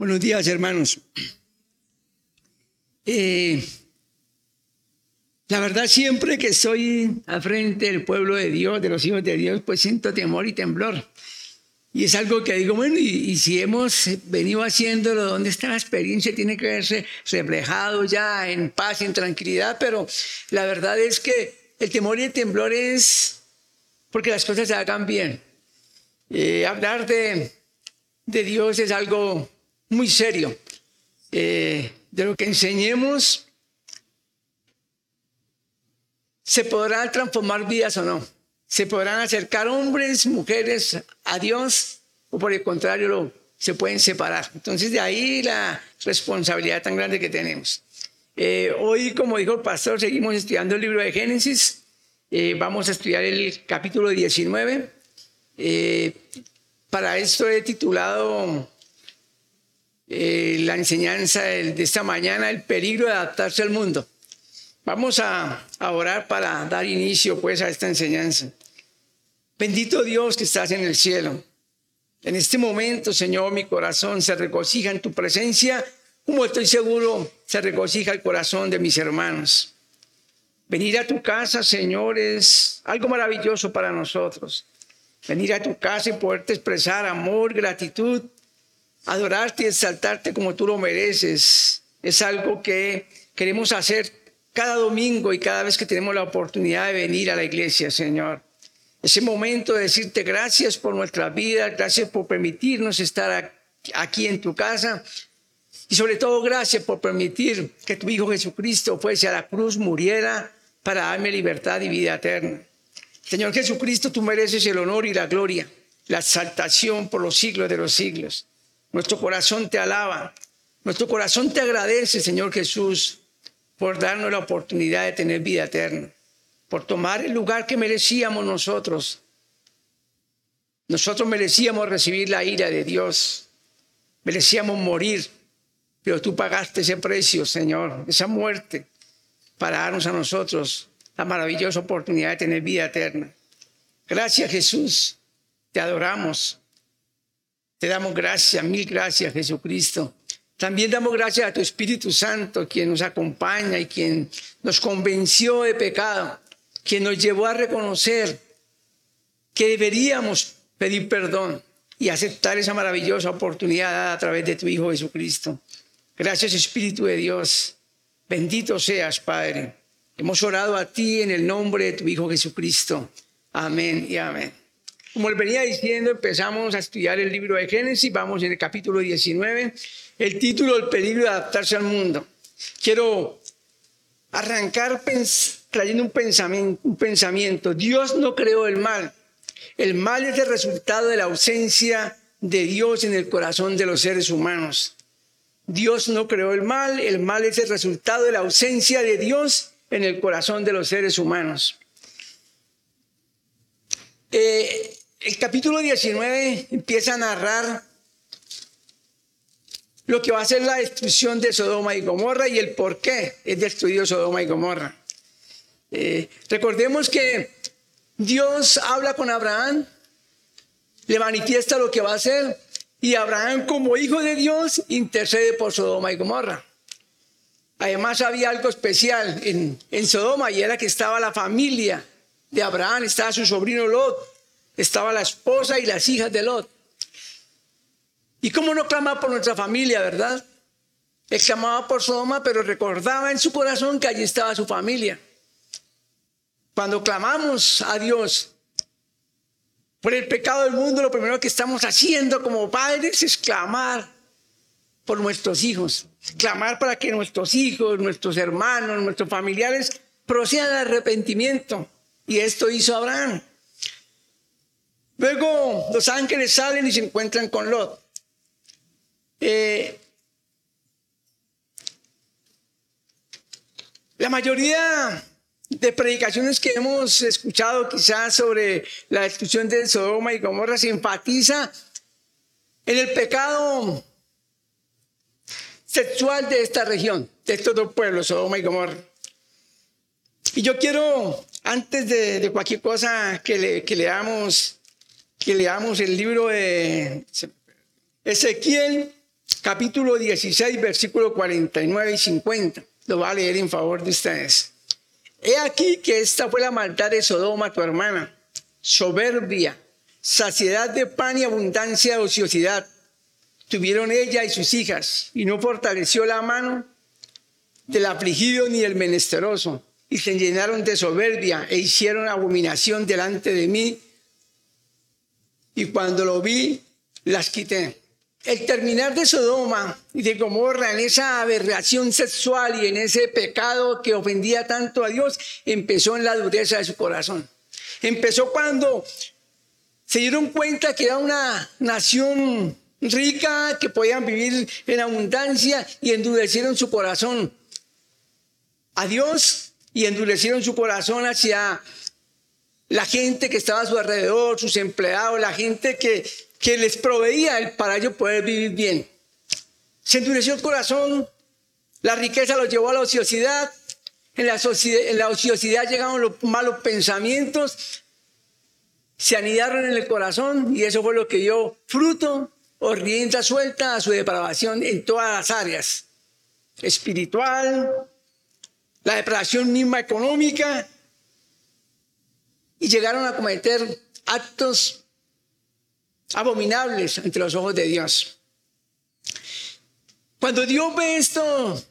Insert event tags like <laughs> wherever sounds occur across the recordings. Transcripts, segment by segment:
Buenos días, hermanos. Eh, la verdad, siempre que estoy al frente del pueblo de Dios, de los hijos de Dios, pues siento temor y temblor. Y es algo que digo, bueno, y, si hemos venido haciéndolo, ¿dónde está la experiencia? Tiene que verse reflejado ya en paz en tranquilidad, pero la verdad es que el temor y el temblor es porque las cosas se hagan bien. Eh, hablar de, de Dios es algo muy serio. Eh, de lo que enseñemos, se podrán transformar vidas o no. Se podrán acercar hombres, mujeres a Dios o por el contrario se pueden separar. Entonces de ahí la responsabilidad tan grande que tenemos. Eh, hoy, como dijo el pastor, seguimos estudiando el libro de Génesis. Eh, vamos a estudiar el capítulo 19. para esto he titulado eh, la enseñanza de esta mañana, el peligro de adaptarse al mundo. Vamos a, a orar para dar inicio pues a esta enseñanza. Bendito Dios que estás en el cielo. En este momento, Señor, mi corazón se regocija en tu presencia, como estoy seguro se regocija el corazón de mis hermanos. Venir a tu casa, Señor, es algo maravilloso para nosotros. Venir a tu casa y poderte expresar amor, gratitud, adorarte y exaltarte como tú lo mereces. Es algo que queremos hacer cada domingo y cada vez que tenemos la oportunidad de venir a la iglesia, Señor. Ese momento de decirte gracias por nuestra vida, gracias por permitirnos estar aquí en tu casa y sobre todo gracias por permitir que tu Hijo Jesucristo fuese a la cruz, muriera para darme libertad y vida eterna. Señor Jesucristo, tú mereces el honor y la gloria, la exaltación por los siglos de los siglos. Nuestro corazón te alaba. Nuestro corazón te agradece, Señor Jesús, por darnos la oportunidad de tener vida eterna, por tomar el lugar que merecíamos nosotros. Nosotros merecíamos recibir la ira de Dios, merecíamos morir, pero tú pagaste ese precio, Señor, esa muerte, para darnos a nosotros la maravillosa oportunidad de tener vida eterna. Gracias, Jesús, te adoramos. Te damos gracias, mil gracias Jesucristo. También damos gracias a tu Espíritu Santo, quien nos acompaña y quien nos convenció de pecado, quien nos llevó a reconocer que deberíamos pedir perdón y aceptar esa maravillosa oportunidad a través de tu Hijo Jesucristo. Gracias Espíritu de Dios. Bendito seas, Padre. Hemos orado a ti en el nombre de tu Hijo Jesucristo. Amén y amén. Como les venía diciendo, empezamos a estudiar el libro de Génesis, vamos en el capítulo 19, el título El peligro de adaptarse al mundo. Quiero arrancar trayendo un pensamiento, un pensamiento. Dios no creó el mal. El mal es el resultado de la ausencia de Dios en el corazón de los seres humanos. Dios no creó el mal, el mal es el resultado de la ausencia de Dios en el corazón de los seres humanos. Eh, el capítulo 19 empieza a narrar lo que va a ser la destrucción de Sodoma y Gomorra y el por qué es destruido Sodoma y Gomorra. Eh, recordemos que Dios habla con Abraham, le manifiesta lo que va a hacer y Abraham como hijo de Dios intercede por Sodoma y Gomorra. Además había algo especial en, en Sodoma y era que estaba la familia de Abraham, estaba su sobrino Lot, estaba la esposa y las hijas de Lot. ¿Y cómo no clamaba por nuestra familia, verdad? Él clamaba por Sodoma, pero recordaba en su corazón que allí estaba su familia. Cuando clamamos a Dios por el pecado del mundo, lo primero que estamos haciendo como padres es clamar por nuestros hijos. Clamar para que nuestros hijos, nuestros hermanos, nuestros familiares procedan al arrepentimiento. Y esto hizo Abraham. Luego los ángeles salen y se encuentran con Lot. Eh, la mayoría de predicaciones que hemos escuchado quizás sobre la destrucción de Sodoma y Gomorra se enfatiza en el pecado sexual de esta región, de estos dos pueblos, Sodoma y Gomorra. Y yo quiero, antes de, cualquier cosa que, le, que que leamos el libro de Ezequiel, capítulo 16, versículo 49 y 50. Lo voy a leer en favor de ustedes. He aquí que esta fue la maldad de Sodoma, tu hermana, soberbia, saciedad de pan y abundancia de ociosidad. Tuvieron ella y sus hijas, y no fortaleció la mano del afligido ni del menesteroso, y se llenaron de soberbia e hicieron abominación delante de mí. Y cuando lo vi, las quité el terminar de Sodoma y de Gomorra en esa aberración sexual y en ese pecado que ofendía tanto a Dios, empezó en la dureza de su corazón. Empezó cuando se dieron cuenta que era una nación rica, que podían vivir en abundancia y endurecieron su corazón a Dios y endurecieron su corazón hacia la gente que estaba a su alrededor, sus empleados, la gente que que les proveía para ellos poder vivir bien. Se endureció el corazón, la riqueza los llevó a la ociosidad, en la, en la ociosidad llegaron los malos pensamientos, se anidaron en el corazón y eso fue lo que dio fruto o rienda suelta a su depravación en todas las áreas. Espiritual, la depravación misma económica y llegaron a cometer actos abominables ante los ojos de Dios. Cuando Dios ve estos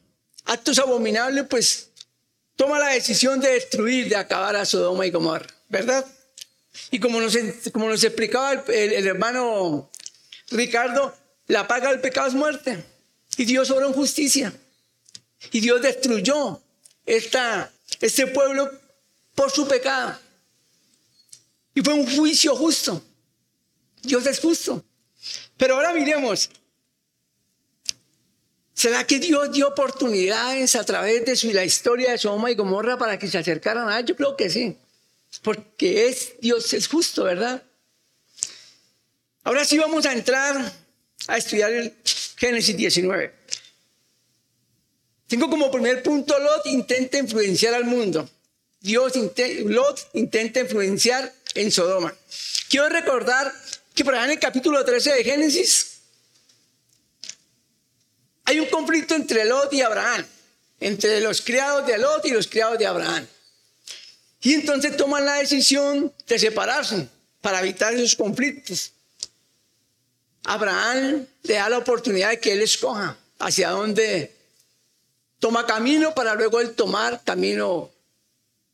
actos abominables, pues toma la decisión de destruir, de acabar a Sodoma y Gomorra, ¿verdad? Y como nos, como nos explicaba el, hermano Ricardo, la paga del pecado es muerte. Y Dios obró en justicia. Y Dios destruyó esta, este pueblo por su pecado. Y fue un juicio justo. Dios es justo. Pero ahora miremos, ¿será que Dios dio oportunidades a través de su, la historia de Sodoma y Gomorra para que se acercaran a él? Yo creo que sí, porque es, Dios es justo, ¿verdad? Ahora sí vamos a entrar a estudiar el Génesis 19. Tengo como primer punto, Lot intenta influenciar al mundo. Dios, Lot intenta influenciar en Sodoma. Quiero recordar que por allá en el capítulo 13 de Génesis hay un conflicto entre Lot y Abraham, entre los criados de Lot y los criados de Abraham. Y entonces toman la decisión de separarse para evitar esos conflictos. Abraham le da la oportunidad de que él escoja hacia dónde toma camino para luego él tomar camino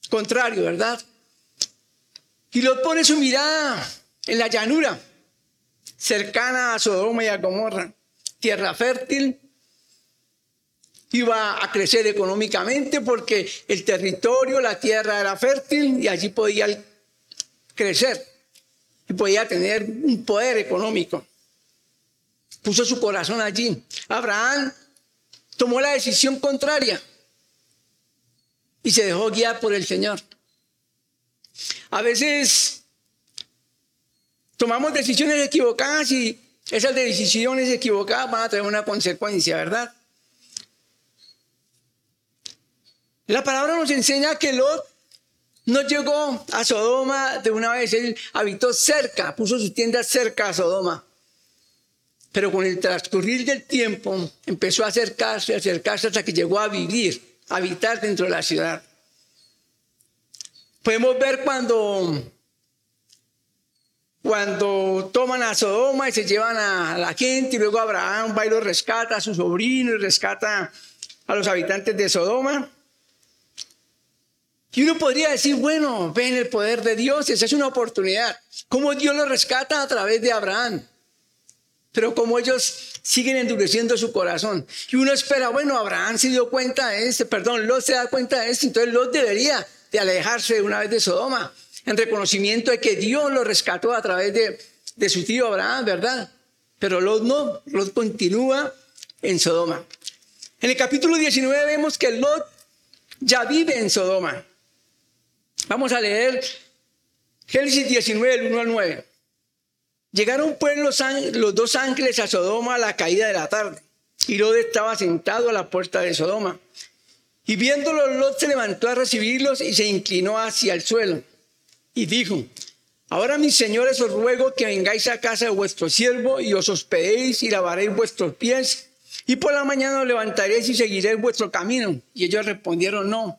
contrario, ¿verdad? Y Lot pone su mirada en la llanura cercana a Sodoma y a Gomorra, tierra fértil, iba a crecer económicamente porque el territorio, la tierra era fértil y allí podía crecer y podía tener un poder económico. Puso su corazón allí. Abraham tomó la decisión contraria y se dejó guiar por el Señor. A veces tomamos decisiones equivocadas y esas decisiones equivocadas van a tener una consecuencia, ¿verdad? La palabra nos enseña que Lot no llegó a Sodoma de una vez, él habitó cerca, puso sus tiendas cerca a Sodoma. Pero con el transcurrir del tiempo empezó a acercarse, a acercarse hasta que llegó a vivir, a habitar dentro de la ciudad. Podemos ver cuando cuando toman a Sodoma y se llevan a la gente y luego Abraham va y lo rescata a su sobrino y rescata a los habitantes de Sodoma. Y uno podría decir, bueno, ven el poder de Dios, esa es una oportunidad. ¿Cómo Dios lo rescata a través de Abraham? Pero como ellos siguen endureciendo su corazón. Y uno espera, bueno, Abraham se dio cuenta de esto, perdón, Lot se da cuenta de esto, entonces Lot debería de alejarse una vez de Sodoma en reconocimiento de que Dios lo rescató a través de, su tío Abraham, ¿verdad? Pero Lot no, Lot continúa en Sodoma. En el capítulo 19 vemos que Lot ya vive en Sodoma. Vamos a leer Génesis 19, el 1 al 9. Llegaron pues los, los dos ángeles a Sodoma a la caída de la tarde. Y Lot estaba sentado a la puerta de Sodoma. Y viéndolos, Lot se levantó a recibirlos y se inclinó hacia el suelo y dijo, Ahora, mis señores, os ruego que vengáis a casa de vuestro siervo y os hospedéis y lavaréis vuestros pies. Y por la mañana os levantaréis y seguiréis vuestro camino. Y ellos respondieron, no,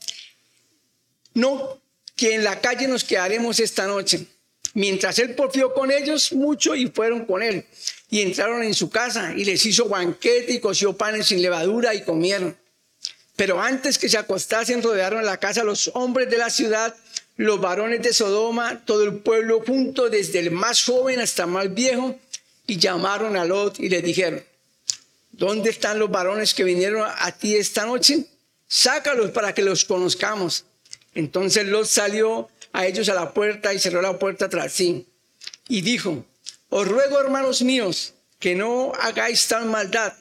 no, que en la calle nos quedaremos esta noche. Mientras él porfió con ellos mucho y fueron con él. Y entraron en su casa y les hizo banquete y coció panes sin levadura y comieron. Pero antes que se acostasen, rodearon la casa los hombres de la ciudad, los varones de Sodoma, todo el pueblo junto, desde el más joven hasta el más viejo, y llamaron a Lot y le dijeron, ¿dónde están los varones que vinieron a ti esta noche? Sácalos para que los conozcamos. Entonces Lot salió a ellos a la puerta y cerró la puerta tras sí. Y dijo, os ruego, hermanos míos, que no hagáis tal maldad.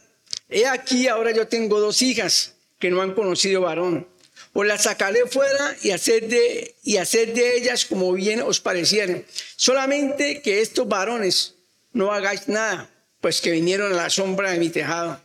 He aquí, ahora yo tengo dos hijas que no han conocido varón. Os las sacaré fuera y hacer de, y hacer de ellas como bien os pareciere. Solamente que estos varones no hagáis nada, pues que vinieron a la sombra de mi tejado.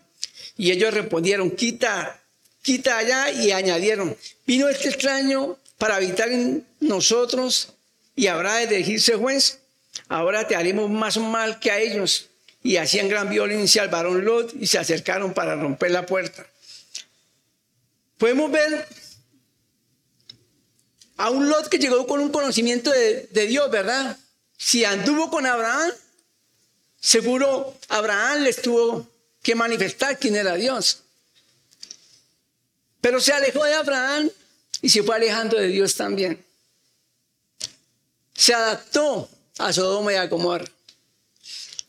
Y ellos respondieron, quita, quita allá, y añadieron, vino este extraño para habitar en nosotros y habrá de elegirse juez. Ahora te haremos más mal que a ellos. Y hacían gran violencia al varón Lot y se acercaron para romper la puerta. Podemos ver a un Lot que llegó con un conocimiento de, Dios, ¿verdad? Si anduvo con Abraham, seguro Abraham les tuvo que manifestar quién era Dios. Pero se alejó de Abraham y se fue alejando de Dios también. Se adaptó a Sodoma y a Gomorra.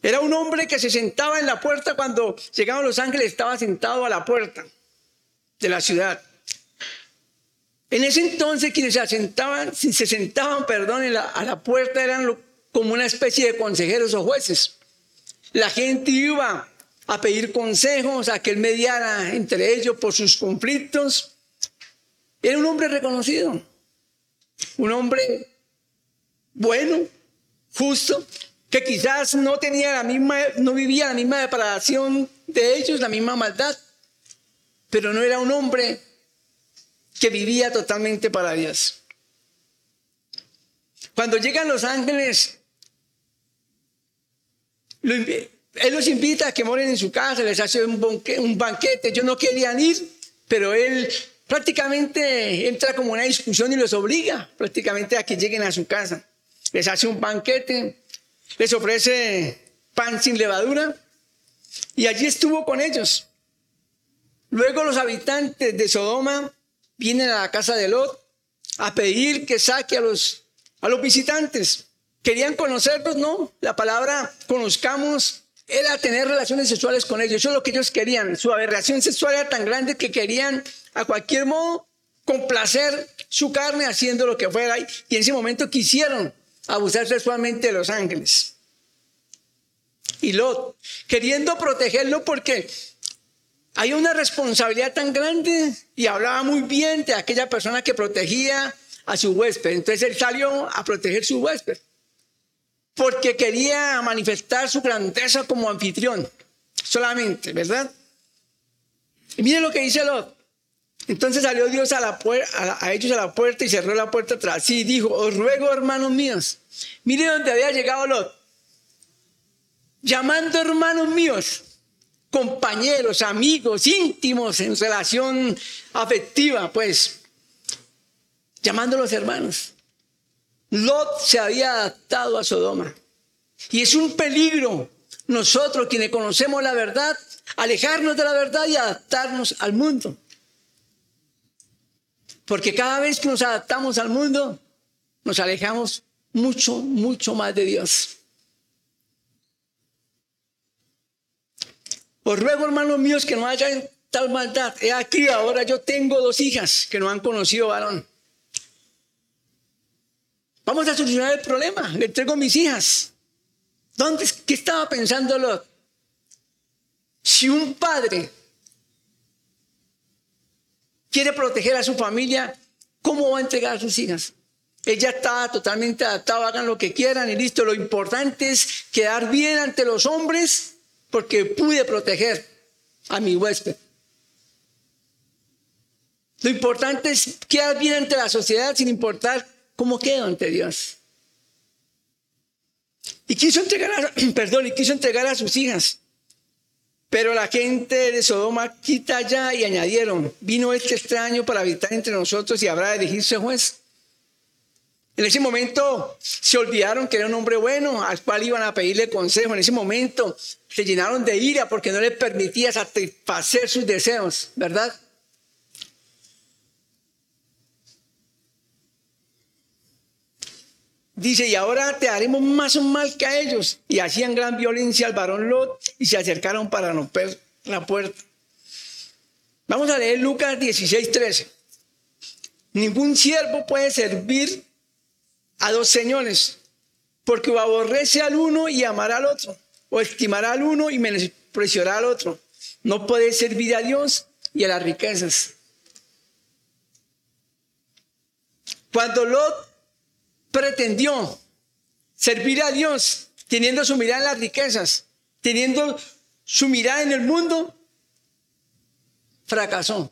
Era un hombre que se sentaba en la puerta cuando llegaban los ángeles, estaba sentado a la puerta de la ciudad. En ese entonces quienes se sentaban, se sentaban, perdón, a la puerta eran como una especie de consejeros o jueces. La gente iba a pedir consejos, a que él mediara entre ellos por sus conflictos. Era un hombre reconocido, un hombre bueno, justo, que quizás no tenía la misma, no vivía la misma depravación de ellos, la misma maldad, pero no era un hombre que vivía totalmente para Dios. Cuando llegan los ángeles, él los invita a que moren en su casa, les hace un, banquete. Ellos no querían ir, pero él prácticamente entra como una discusión y los obliga prácticamente a que lleguen a su casa. Les hace un banquete, les ofrece pan sin levadura y allí estuvo con ellos. Luego los habitantes de Sodoma vienen a la casa de Lot a pedir que saque a los, a los visitantes. ¿Querían conocerlos? No. La palabra conozcamos era tener relaciones sexuales con ellos. Eso es lo que ellos querían. Su aberración sexual era tan grande que querían a cualquier modo complacer su carne haciendo lo que fuera. Y en ese momento quisieron abusar sexualmente de los ángeles. Y Lot, queriendo protegerlo porque hay una responsabilidad tan grande y hablaba muy bien de aquella persona que protegía a su huésped. Entonces él salió a proteger su huésped porque quería manifestar su grandeza como anfitrión solamente, ¿verdad? Y miren lo que dice Lot. Entonces salió Dios a, la ellos a la puerta y cerró la puerta tras sí y dijo, os ruego hermanos míos, mire dónde había llegado Lot, llamando hermanos míos, compañeros, amigos, íntimos en relación afectiva, pues, llamándolos hermanos. Lot se había adaptado a Sodoma. Y es un peligro nosotros quienes conocemos la verdad, alejarnos de la verdad y adaptarnos al mundo. Porque cada vez que nos adaptamos al mundo, nos alejamos mucho, mucho más de Dios. Os ruego, hermanos míos, que no haya tal maldad. He aquí, ahora yo tengo dos hijas que no han conocido varón. Vamos a solucionar el problema. Le entrego mis hijas. ¿Dónde, ¿Qué estaba pensando? Si un padre quiere proteger a su familia, ¿cómo va a entregar a sus hijas? Ella está totalmente adaptada, hagan lo que quieran y listo. Lo importante es quedar bien ante los hombres porque pude proteger a mi huésped. Lo importante es quedar bien ante la sociedad sin importar cómo quedo ante Dios. Y quiso entregar a, <clears throat> perdón, y quiso entregar a sus hijas. Pero la gente de Sodoma quita ya y añadieron, vino este extraño para habitar entre nosotros y habrá de elegirse juez. En ese momento se olvidaron que era un hombre bueno al cual iban a pedirle consejo. En ese momento se llenaron de ira porque no les permitía satisfacer sus deseos, ¿verdad? Dice, y ahora te haremos más mal que a ellos. Y hacían gran violencia al varón Lot y se acercaron para romper la puerta. Vamos a leer Lucas 16, 13. Ningún siervo puede servir a dos señores, porque o aborrece al uno y amará al otro, o estimará al uno y menospreciará al otro. No puede servir a Dios y a las riquezas. Cuando Lot pretendió servir a Dios teniendo su mirada en las riquezas, teniendo su mirada en el mundo, fracasó.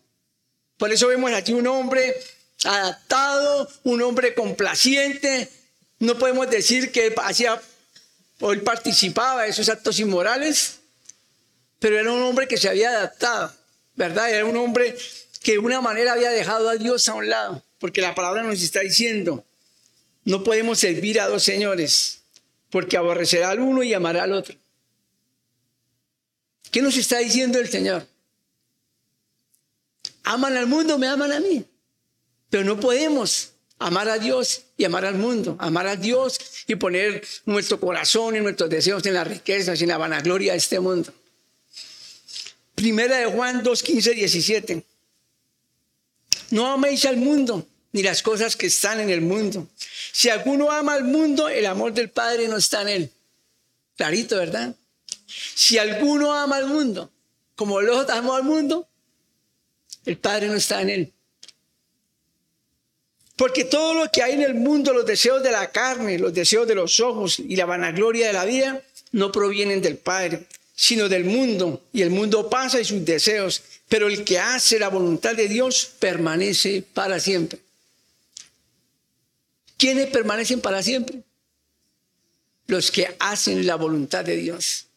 Por eso vemos aquí un hombre adaptado, un hombre complaciente. No podemos decir que hacía o él participaba de esos actos inmorales, pero era un hombre que se había adaptado, ¿verdad? Era un hombre que de una manera había dejado a Dios a un lado, porque la palabra nos está diciendo, no podemos servir a dos señores, porque aborrecerá al uno y amará al otro. ¿Qué nos está diciendo el Señor? Aman al mundo, me aman a mí. Pero no podemos amar a Dios y amar al mundo, amar a Dios y poner nuestro corazón y nuestros deseos en las riquezas y en la vanagloria de este mundo. Primera de Juan 2, 15, 17. No améis al mundo ni las cosas que están en el mundo. Si alguno ama al mundo, el amor del Padre no está en él. Clarito, ¿verdad? Si alguno ama al mundo, como los amó al mundo, el Padre no está en él. Porque todo lo que hay en el mundo, los deseos de la carne, los deseos de los ojos y la vanagloria de la vida, no provienen del Padre, sino del mundo. Y el mundo pasa y sus deseos, pero el que hace la voluntad de Dios permanece para siempre. ¿Quiénes permanecen para siempre? Los que hacen la voluntad de Dios,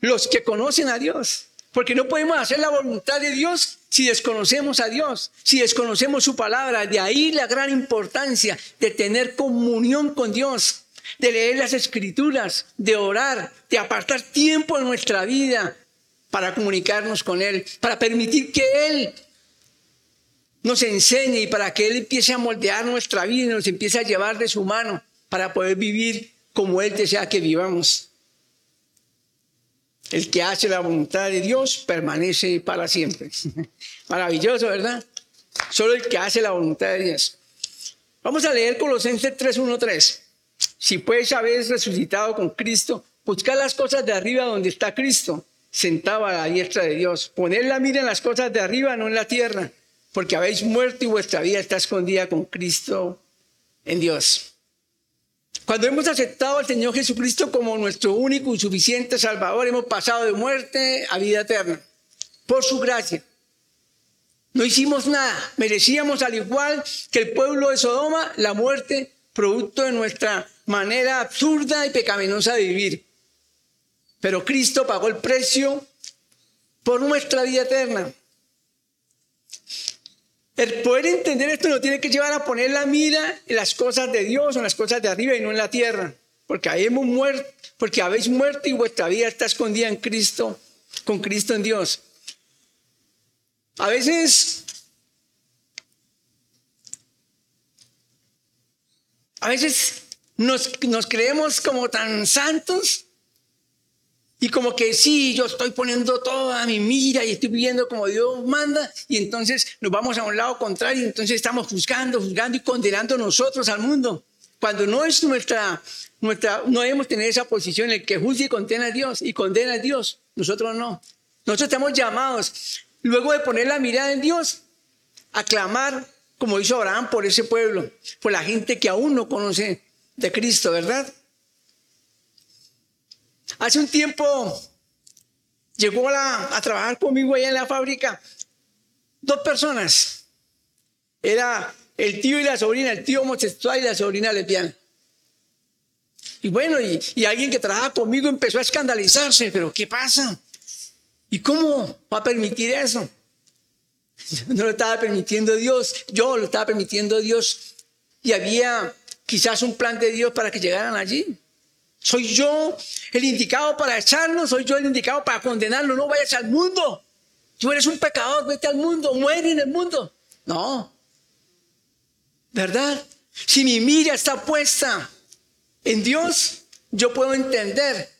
los que conocen a Dios. Porque no podemos hacer la voluntad de Dios si desconocemos a Dios, si desconocemos su palabra. De ahí la gran importancia de tener comunión con Dios, de leer las escrituras, de orar, de apartar tiempo en nuestra vida para comunicarnos con Él, para permitir que Él nos enseñe y para que Él empiece a moldear nuestra vida y nos empiece a llevar de su mano para poder vivir como Él desea que vivamos. El que hace la voluntad de Dios permanece para siempre. <laughs> Maravilloso, ¿verdad? Solo el que hace la voluntad de Dios. Vamos a leer Colosenses 3.1.3. Si pues habéis resucitado con Cristo, buscad las cosas de arriba donde está Cristo, sentado a la diestra de Dios. Poned la mira en las cosas de arriba, no en la tierra, porque habéis muerto y vuestra vida está escondida con Cristo en Dios. Cuando hemos aceptado al Señor Jesucristo como nuestro único y suficiente Salvador, hemos pasado de muerte a vida eterna. Por su gracia. No hicimos nada. Merecíamos, al igual que el pueblo de Sodoma, la muerte producto de nuestra manera absurda y pecaminosa de vivir. Pero Cristo pagó el precio por nuestra vida eterna. El poder entender esto nos tiene que llevar a poner la mira en las cosas de Dios, en las cosas de arriba y no en la tierra. Porque hemos muerto, porque habéis muerto y vuestra vida está escondida en Cristo, con Cristo en Dios. A veces, a veces nos creemos como tan santos y como que sí, yo estoy poniendo toda mi mira y estoy viviendo como Dios manda, y entonces nos vamos a un lado contrario, y entonces estamos juzgando, juzgando y condenando nosotros al mundo. Cuando no es nuestra, nuestra, no debemos tener esa posición en el que juzga y condena a Dios, y condena a Dios, nosotros no. Nosotros estamos llamados, luego de poner la mirada en Dios, a clamar, como hizo Abraham, por ese pueblo, por la gente que aún no conoce de Cristo, ¿verdad? Hace un tiempo llegó a, trabajar conmigo allá en la fábrica dos personas. Era el tío y la sobrina, el tío homosexual y la sobrina lesbiana. Y bueno, y, y alguien que trabaja conmigo empezó a escandalizarse, pero ¿qué pasa? ¿Y cómo va a permitir eso? <laughs> No lo estaba permitiendo Dios, yo lo estaba permitiendo Dios. Y había quizás un plan de Dios para que llegaran allí. ¿Soy yo el indicado para echarlo? ¿Soy yo el indicado para condenarlo? No vayas al mundo. Tú eres un pecador, vete al mundo, muere en el mundo. No. ¿Verdad? Si mi mira está puesta en Dios, yo puedo entender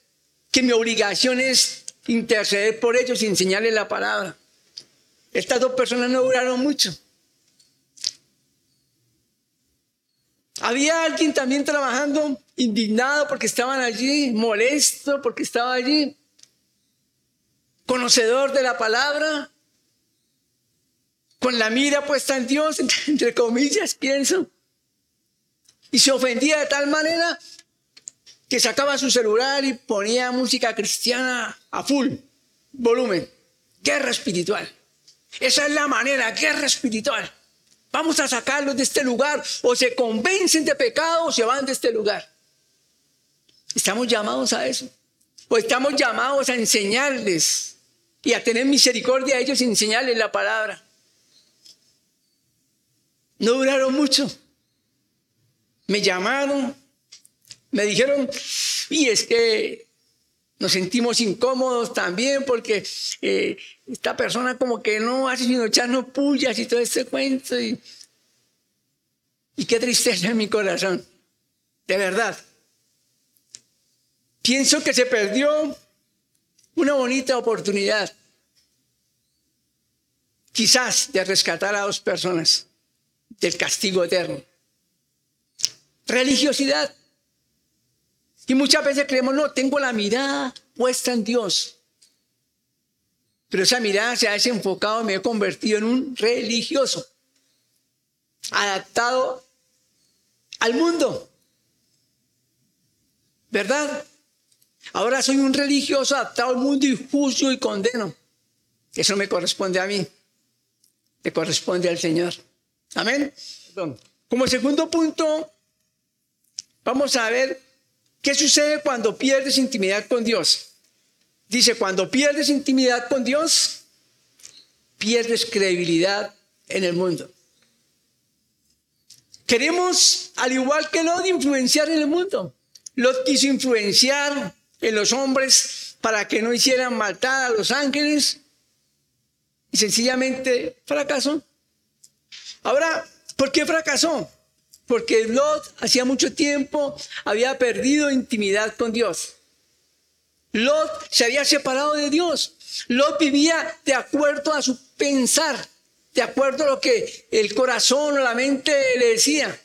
que mi obligación es interceder por ellos y enseñarles la palabra. Estas dos personas no duraron mucho. Había alguien también trabajando indignado porque estaban allí, molesto porque estaba allí, conocedor de la palabra, con la mira puesta en Dios, <laughs> entre comillas, pienso, y se ofendía de tal manera que sacaba su celular y ponía música cristiana a full volumen. Guerra espiritual. Esa es la manera, guerra espiritual. Vamos a sacarlos de este lugar o se convencen de pecado o se van de este lugar. Estamos llamados a eso. O estamos llamados a enseñarles y a tener misericordia a ellos y enseñarles la palabra. No duraron mucho. Me llamaron, me dijeron, y es que nos sentimos incómodos también porque eh, esta persona como que no hace sino echarnos pullas y todo este cuento. Y qué tristeza en mi corazón, de verdad. Pienso que se perdió una bonita oportunidad, quizás de rescatar a dos personas del castigo eterno. Religiosidad. Y muchas veces creemos, no, tengo la mirada puesta en Dios. Pero esa mirada se ha desenfocado, me he convertido en un religioso, adaptado al mundo. ¿Verdad? Ahora soy un religioso adaptado al mundo y juzgo y condeno. Eso me corresponde a mí. Le corresponde al Señor. Amén. Como segundo punto, vamos a ver ¿Qué sucede cuando pierdes intimidad con Dios? Dice, cuando pierdes intimidad con Dios, pierdes credibilidad en el mundo. Queremos, al igual que Lot, influenciar en el mundo. Lot quiso influenciar en los hombres para que no hicieran maldad a los ángeles y sencillamente fracasó. Ahora, ¿por qué fracasó? Porque Lot hacía mucho tiempo había perdido intimidad con Dios. Lot se había separado de Dios. Lot vivía de acuerdo a su pensar, de acuerdo a lo que el corazón o la mente le decía.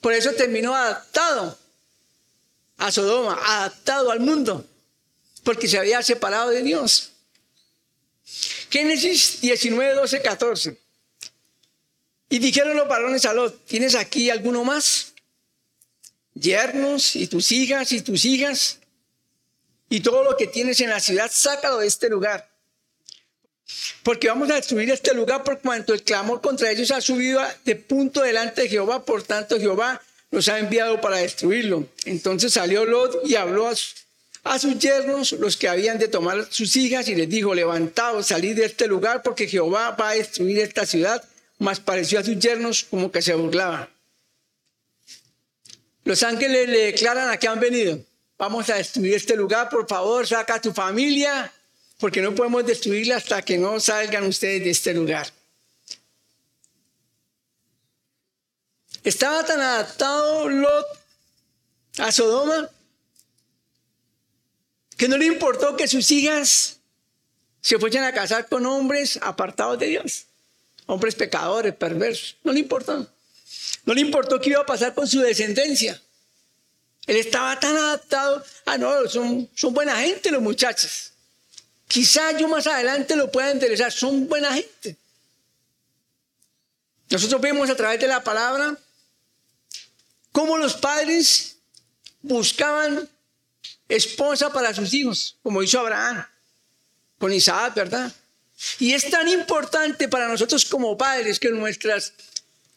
Por eso terminó adaptado a Sodoma, adaptado al mundo, porque se había separado de Dios. Génesis 19, 12, 14. Y dijeron los varones a Lot, ¿tienes aquí alguno más? Yernos y tus hijas y tus hijas y todo lo que tienes en la ciudad, sácalo de este lugar. Porque vamos a destruir este lugar por cuanto el clamor contra ellos ha subido de punto delante de Jehová, por tanto Jehová los ha enviado para destruirlo. Entonces salió Lot y habló a, sus yernos, los que habían de tomar sus hijas, y les dijo, levantaos, salid de este lugar, porque Jehová va a destruir esta ciudad más pareció a sus yernos como que se burlaba. Los ángeles le declaran a qué han venido. Vamos a destruir este lugar, por favor, saca a tu familia, porque no podemos destruirla hasta que no salgan ustedes de este lugar. Estaba tan adaptado Lot a Sodoma que no le importó que sus hijas se fueran a casar con hombres apartados de Dios hombres pecadores, perversos. No le importó. No le importó qué iba a pasar con su descendencia. Él estaba tan adaptado. Ah, no, son, son buena gente los muchachos. Quizá yo más adelante lo pueda interesar. Son buena gente. Nosotros vemos a través de la palabra cómo los padres buscaban esposa para sus hijos, como hizo Abraham con Isaac, ¿verdad? Y es tan importante para nosotros como padres que nuestras,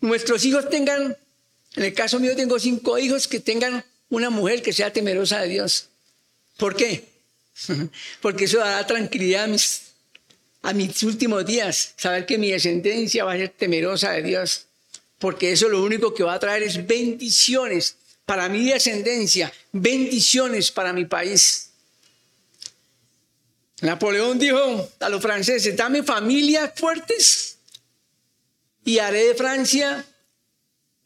nuestros hijos tengan, en el caso mío tengo cinco hijos, que tengan una mujer que sea temerosa de Dios. ¿Por qué? <laughs> Porque eso dará tranquilidad a mis, a mis últimos días, saber que mi descendencia va a ser temerosa de Dios. Porque eso lo único que va a traer es bendiciones para mi descendencia, bendiciones para mi país. Napoleón dijo a los franceses, dame familias fuertes y haré de Francia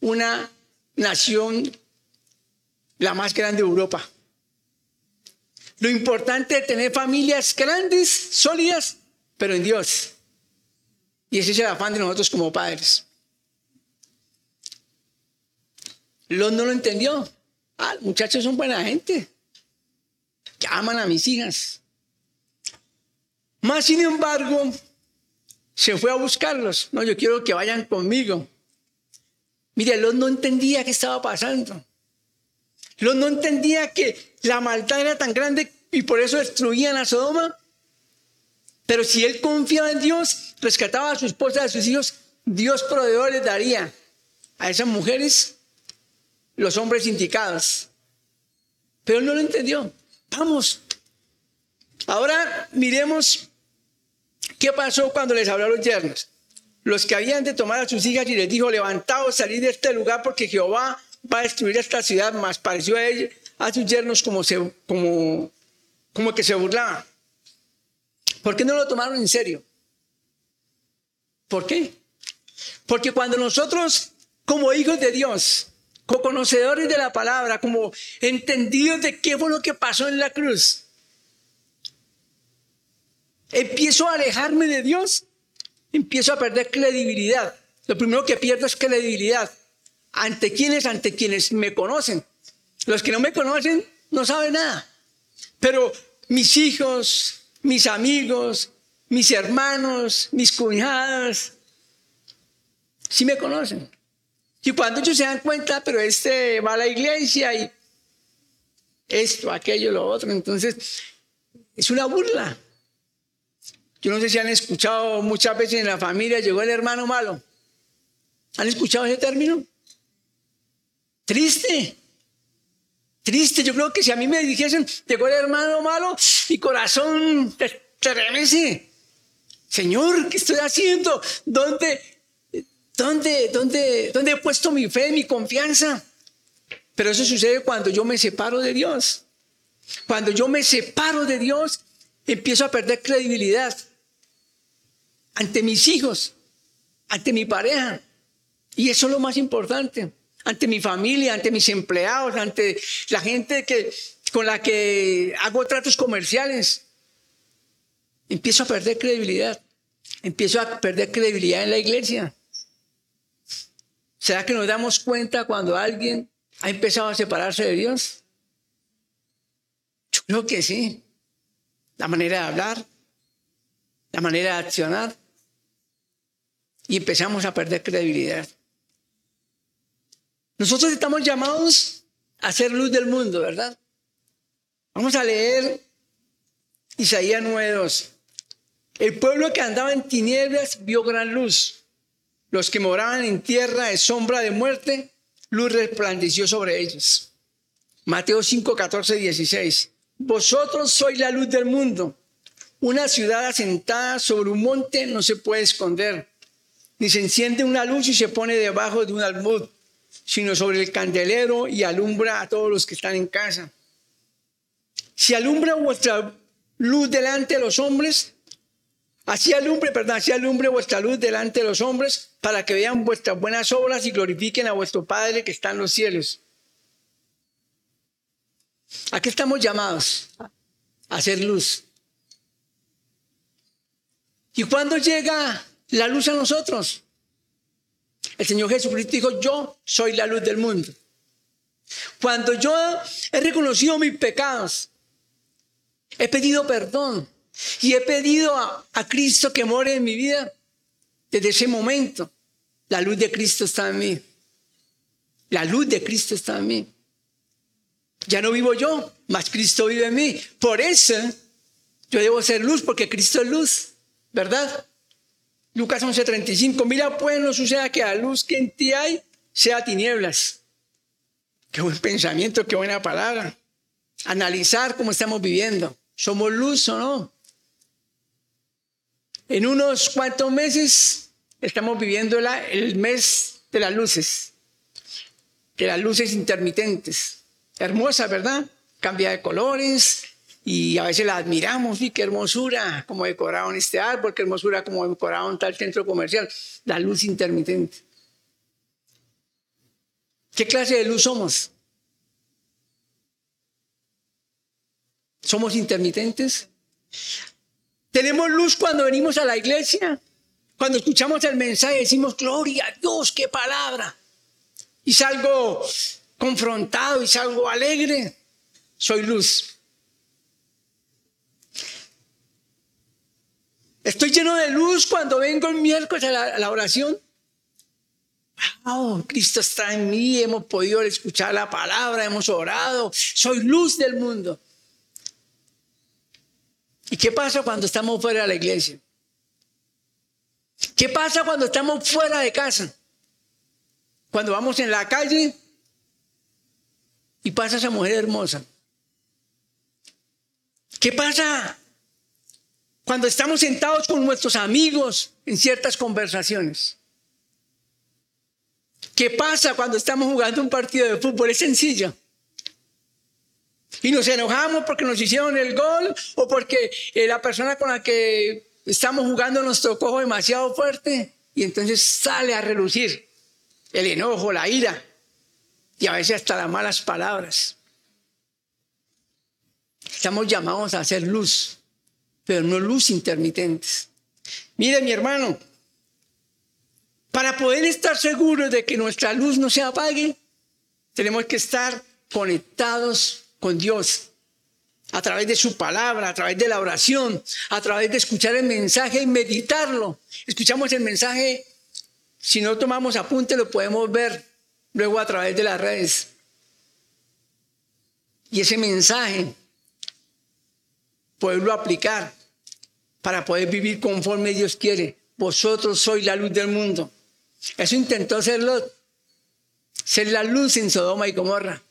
una nación la más grande de Europa. Lo importante es tener familias grandes, sólidas, pero en Dios. Y ese es el afán de nosotros como padres. Lot no lo entendió. Ah, muchachos son buena gente. Que aman a mis hijas. Más sin embargo, se fue a buscarlos. No, yo quiero que vayan conmigo. Mire, Lot no entendía qué estaba pasando. Lot no entendía que la maldad era tan grande y por eso destruían a Sodoma. Pero si él confiaba en Dios, rescataba a su esposa, a sus hijos, Dios proveedor les daría a esas mujeres los hombres indicados. Pero él no lo entendió. Vamos. Ahora miremos qué pasó cuando les habló a los yernos. Los que habían de tomar a sus hijas y les dijo, levantaos, salid de este lugar porque Jehová va a destruir esta ciudad. Más pareció a, ellos, a sus yernos como, como, como que se burlaban. ¿Por qué no lo tomaron en serio? ¿Por qué? Porque cuando nosotros, como hijos de Dios, como conocedores de la palabra, como entendidos de qué fue lo que pasó en la cruz. Empiezo a alejarme de Dios, empiezo a perder credibilidad. Lo primero que pierdo es credibilidad. ¿Ante quiénes? Ante quienes me conocen. Los que no me conocen no saben nada. Pero mis hijos, mis amigos, mis hermanos, mis cuñadas, sí me conocen. Y cuando ellos se dan cuenta, pero este va a la iglesia y esto, aquello, lo otro, entonces es una burla. Yo no sé si han escuchado muchas veces en la familia, llegó el hermano malo. ¿Han escuchado ese término? Triste. Triste. Yo creo que si a mí me dijesen, llegó el hermano malo, mi corazón te remece. Señor, ¿qué estoy haciendo? ¿Dónde? ¿Dónde, dónde, ¿Dónde he puesto mi fe, mi confianza? Pero eso sucede cuando yo me separo de Dios. Cuando yo me separo de Dios, empiezo a perder credibilidad ante mis hijos, ante mi pareja. Y eso es lo más importante. Ante mi familia, ante mis empleados, ante la gente que, con la que hago tratos comerciales. Empiezo a perder credibilidad. Empiezo a perder credibilidad en la iglesia. ¿Será que nos damos cuenta cuando alguien ha empezado a separarse de Dios? Yo creo que sí. La manera de hablar, la manera de accionar. Y empezamos a perder credibilidad. Nosotros estamos llamados a ser luz del mundo, ¿verdad? Vamos a leer Isaías 9:2. El pueblo que andaba en tinieblas vio gran luz. Los que moraban en tierra de sombra de muerte, luz resplandeció sobre ellos. Mateo 5, 14, 16. Vosotros sois la luz del mundo. Una ciudad asentada sobre un monte no se puede esconder, ni se enciende una luz y se pone debajo de un almud, sino sobre el candelero y alumbra a todos los que están en casa. Si alumbra vuestra luz delante de los hombres, Así alumbre, perdón, así alumbre vuestra luz delante de los hombres para que vean vuestras buenas obras y glorifiquen a vuestro Padre que está en los cielos. ¿A qué estamos llamados? A hacer luz. ¿Y cuándo llega la luz a nosotros? El Señor Jesucristo dijo, yo soy la luz del mundo. Cuando yo he reconocido mis pecados, he pedido perdón, y he pedido a, Cristo que more en mi vida. Desde ese momento, la luz de Cristo está en mí. La luz de Cristo está en mí. Ya no vivo yo, mas Cristo vive en mí. Por eso yo debo ser luz, porque Cristo es luz, ¿verdad? Lucas 11:35. Mira, pues no suceda que la luz que en ti hay sea tinieblas. Qué buen pensamiento, qué buena palabra. Analizar cómo estamos viviendo. ¿Somos luz o no? En unos cuantos meses estamos viviendo el mes de las luces, de las luces intermitentes. Hermosa, ¿verdad? Cambia de colores y a veces la admiramos. Y qué hermosura, como decoraron este árbol, qué hermosura, como decoraron tal centro comercial. La luz intermitente. ¿Qué clase de luz somos? ¿Somos intermitentes? ¿Tenemos luz cuando venimos a la iglesia? Cuando escuchamos el mensaje decimos, gloria a Dios, qué palabra. Y salgo confrontado y salgo alegre. Soy luz. Estoy lleno de luz cuando vengo el miércoles a la, oración. Oh, Cristo está en mí, hemos podido escuchar la palabra, hemos orado. Soy luz del mundo. ¿Y qué pasa cuando estamos fuera de la iglesia? ¿Qué pasa cuando estamos fuera de casa? Cuando vamos en la calle y pasa esa mujer hermosa. ¿Qué pasa cuando estamos sentados con nuestros amigos en ciertas conversaciones? ¿Qué pasa cuando estamos jugando un partido de fútbol? Es sencillo. Y nos enojamos porque nos hicieron el gol o porque eh, la persona con la que estamos jugando nos tocó demasiado fuerte y entonces sale a relucir el enojo, la ira y a veces hasta las malas palabras. Estamos llamados a hacer luz, pero no luz intermitentes. Mire mi hermano, para poder estar seguros de que nuestra luz no se apague, tenemos que estar conectados con Dios a través de su palabra, a través de la oración, a través de escuchar el mensaje y meditarlo. Escuchamos el mensaje, si no tomamos apunte lo podemos ver luego a través de las redes. Y ese mensaje, poderlo aplicar para poder vivir conforme Dios quiere. Vosotros sois la luz del mundo. Eso intentó ser ser la luz en Sodoma y Gomorra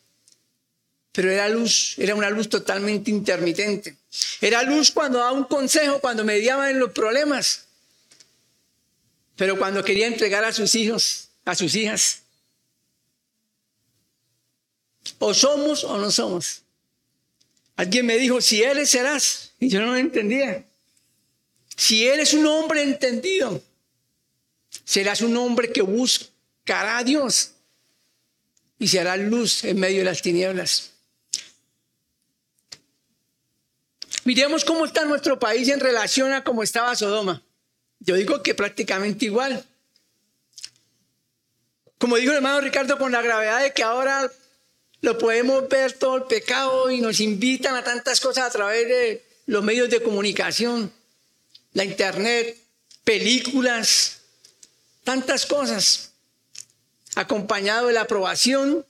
pero era luz, era una luz totalmente intermitente. Era luz cuando daba un consejo, cuando mediaba en los problemas, pero cuando quería entregar a sus hijos, a sus hijas. O somos o no somos. Alguien me dijo, si eres, serás. Y yo no lo entendía. Si eres un hombre entendido, serás un hombre que buscará a Dios y se hará luz en medio de las tinieblas. Miremos cómo está nuestro país en relación a cómo estaba Sodoma. Yo digo que prácticamente igual. Como dijo el hermano Ricardo, con la gravedad de que ahora lo podemos ver todo el pecado y nos invitan a tantas cosas a través de los medios de comunicación, la internet, películas, tantas cosas, acompañado de la aprobación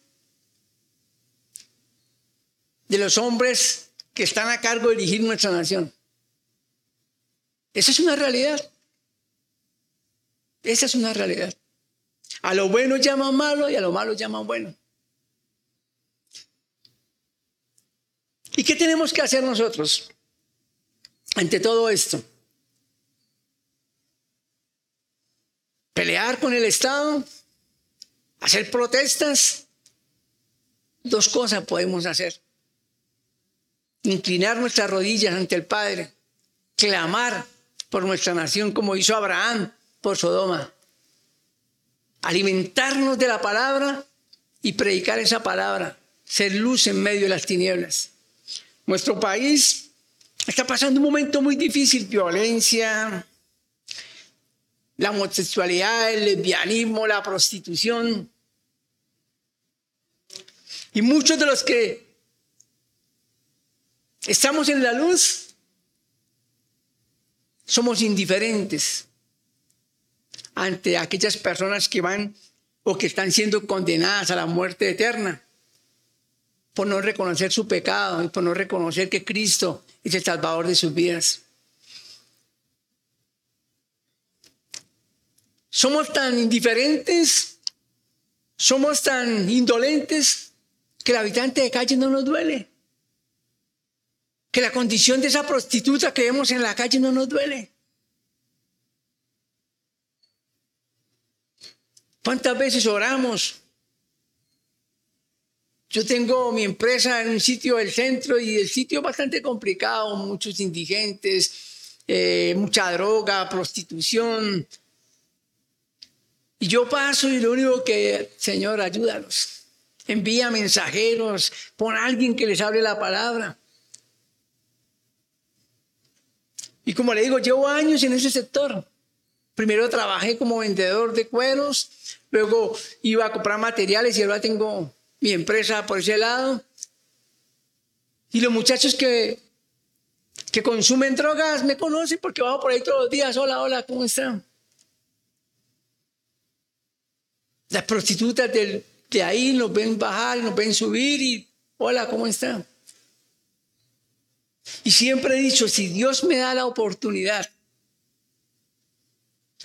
de los hombres que están a cargo de dirigir nuestra nación. Esa es una realidad. Esa es una realidad. A lo bueno llaman malo y a lo malo llaman bueno. ¿Y qué tenemos que hacer nosotros ante todo esto? ¿Pelear con el Estado? ¿Hacer protestas? Dos cosas podemos hacer inclinar nuestras rodillas ante el Padre, clamar por nuestra nación como hizo Abraham por Sodoma, alimentarnos de la palabra y predicar esa palabra, ser luz en medio de las tinieblas. Nuestro país está pasando un momento muy difícil, violencia, la homosexualidad, el lesbianismo, la prostitución. Y muchos de los que Estamos en la luz. Somos indiferentes ante aquellas personas que van o que están siendo condenadas a la muerte eterna por no reconocer su pecado y por no reconocer que Cristo es el Salvador de sus vidas. Somos tan indiferentes, somos tan indolentes que el habitante de calle no nos duele. Que la condición de esa prostituta que vemos en la calle no nos duele. ¿Cuántas veces oramos? Yo tengo mi empresa en un sitio del centro y el sitio es bastante complicado, muchos indigentes, eh, mucha droga, prostitución. Y yo paso y lo único que, Señor, ayúdanos. Envía mensajeros, pon a alguien que les hable la palabra. Y como le digo, llevo años en ese sector. Primero trabajé como vendedor de cueros, luego iba a comprar materiales y ahora tengo mi empresa por ese lado. Y los muchachos que, que consumen drogas me conocen porque bajo por ahí todos los días. Hola, hola, ¿cómo están? Las prostitutas de ahí nos ven bajar, nos ven subir y hola, ¿cómo están? Y siempre he dicho, si Dios me da la oportunidad,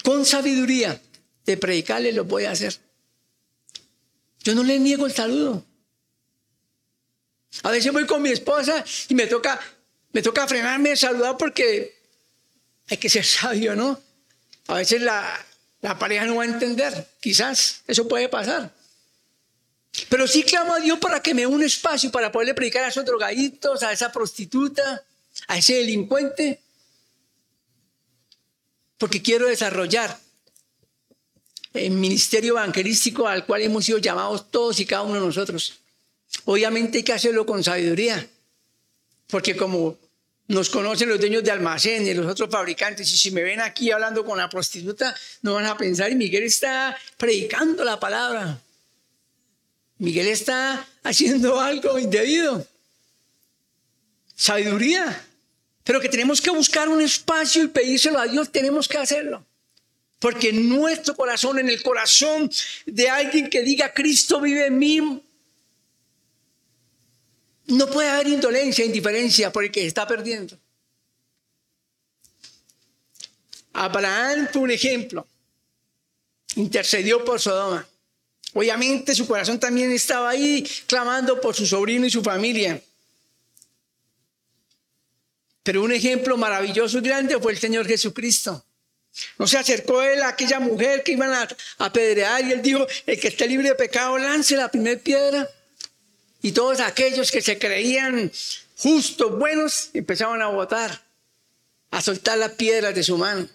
con sabiduría, de predicarle, lo voy a hacer. Yo no le niego el saludo. A veces voy con mi esposa y me toca, me toca frenarme de saludar porque hay que ser sabio, ¿no? A veces la, la pareja no va a entender, quizás, eso puede pasar. Pero sí clamo a Dios para que me dé un espacio para poderle predicar a esos drogaditos, a esa prostituta, a ese delincuente, porque quiero desarrollar el ministerio evangelístico al cual hemos sido llamados todos y cada uno de nosotros. Obviamente hay que hacerlo con sabiduría, porque como nos conocen los dueños de almacén y los otros fabricantes, y si me ven aquí hablando con la prostituta, no van a pensar, y Miguel está predicando la palabra. Miguel está haciendo <laughs> algo indebido. Sabiduría. Pero que tenemos que buscar un espacio y pedírselo a Dios, tenemos que hacerlo. Porque nuestro corazón, en el corazón de alguien que diga Cristo vive en mí, no puede haber indolencia, indiferencia por el que está perdiendo. Abraham fue un ejemplo. Intercedió por Sodoma. Obviamente su corazón también estaba ahí clamando por su sobrino y su familia. Pero un ejemplo maravilloso y grande fue el Señor Jesucristo. No se acercó él a aquella mujer que iban a apedrear y él dijo, el que esté libre de pecado lance la primera piedra. Y todos aquellos que se creían justos, buenos, empezaban a votar, a soltar las piedras de su mano.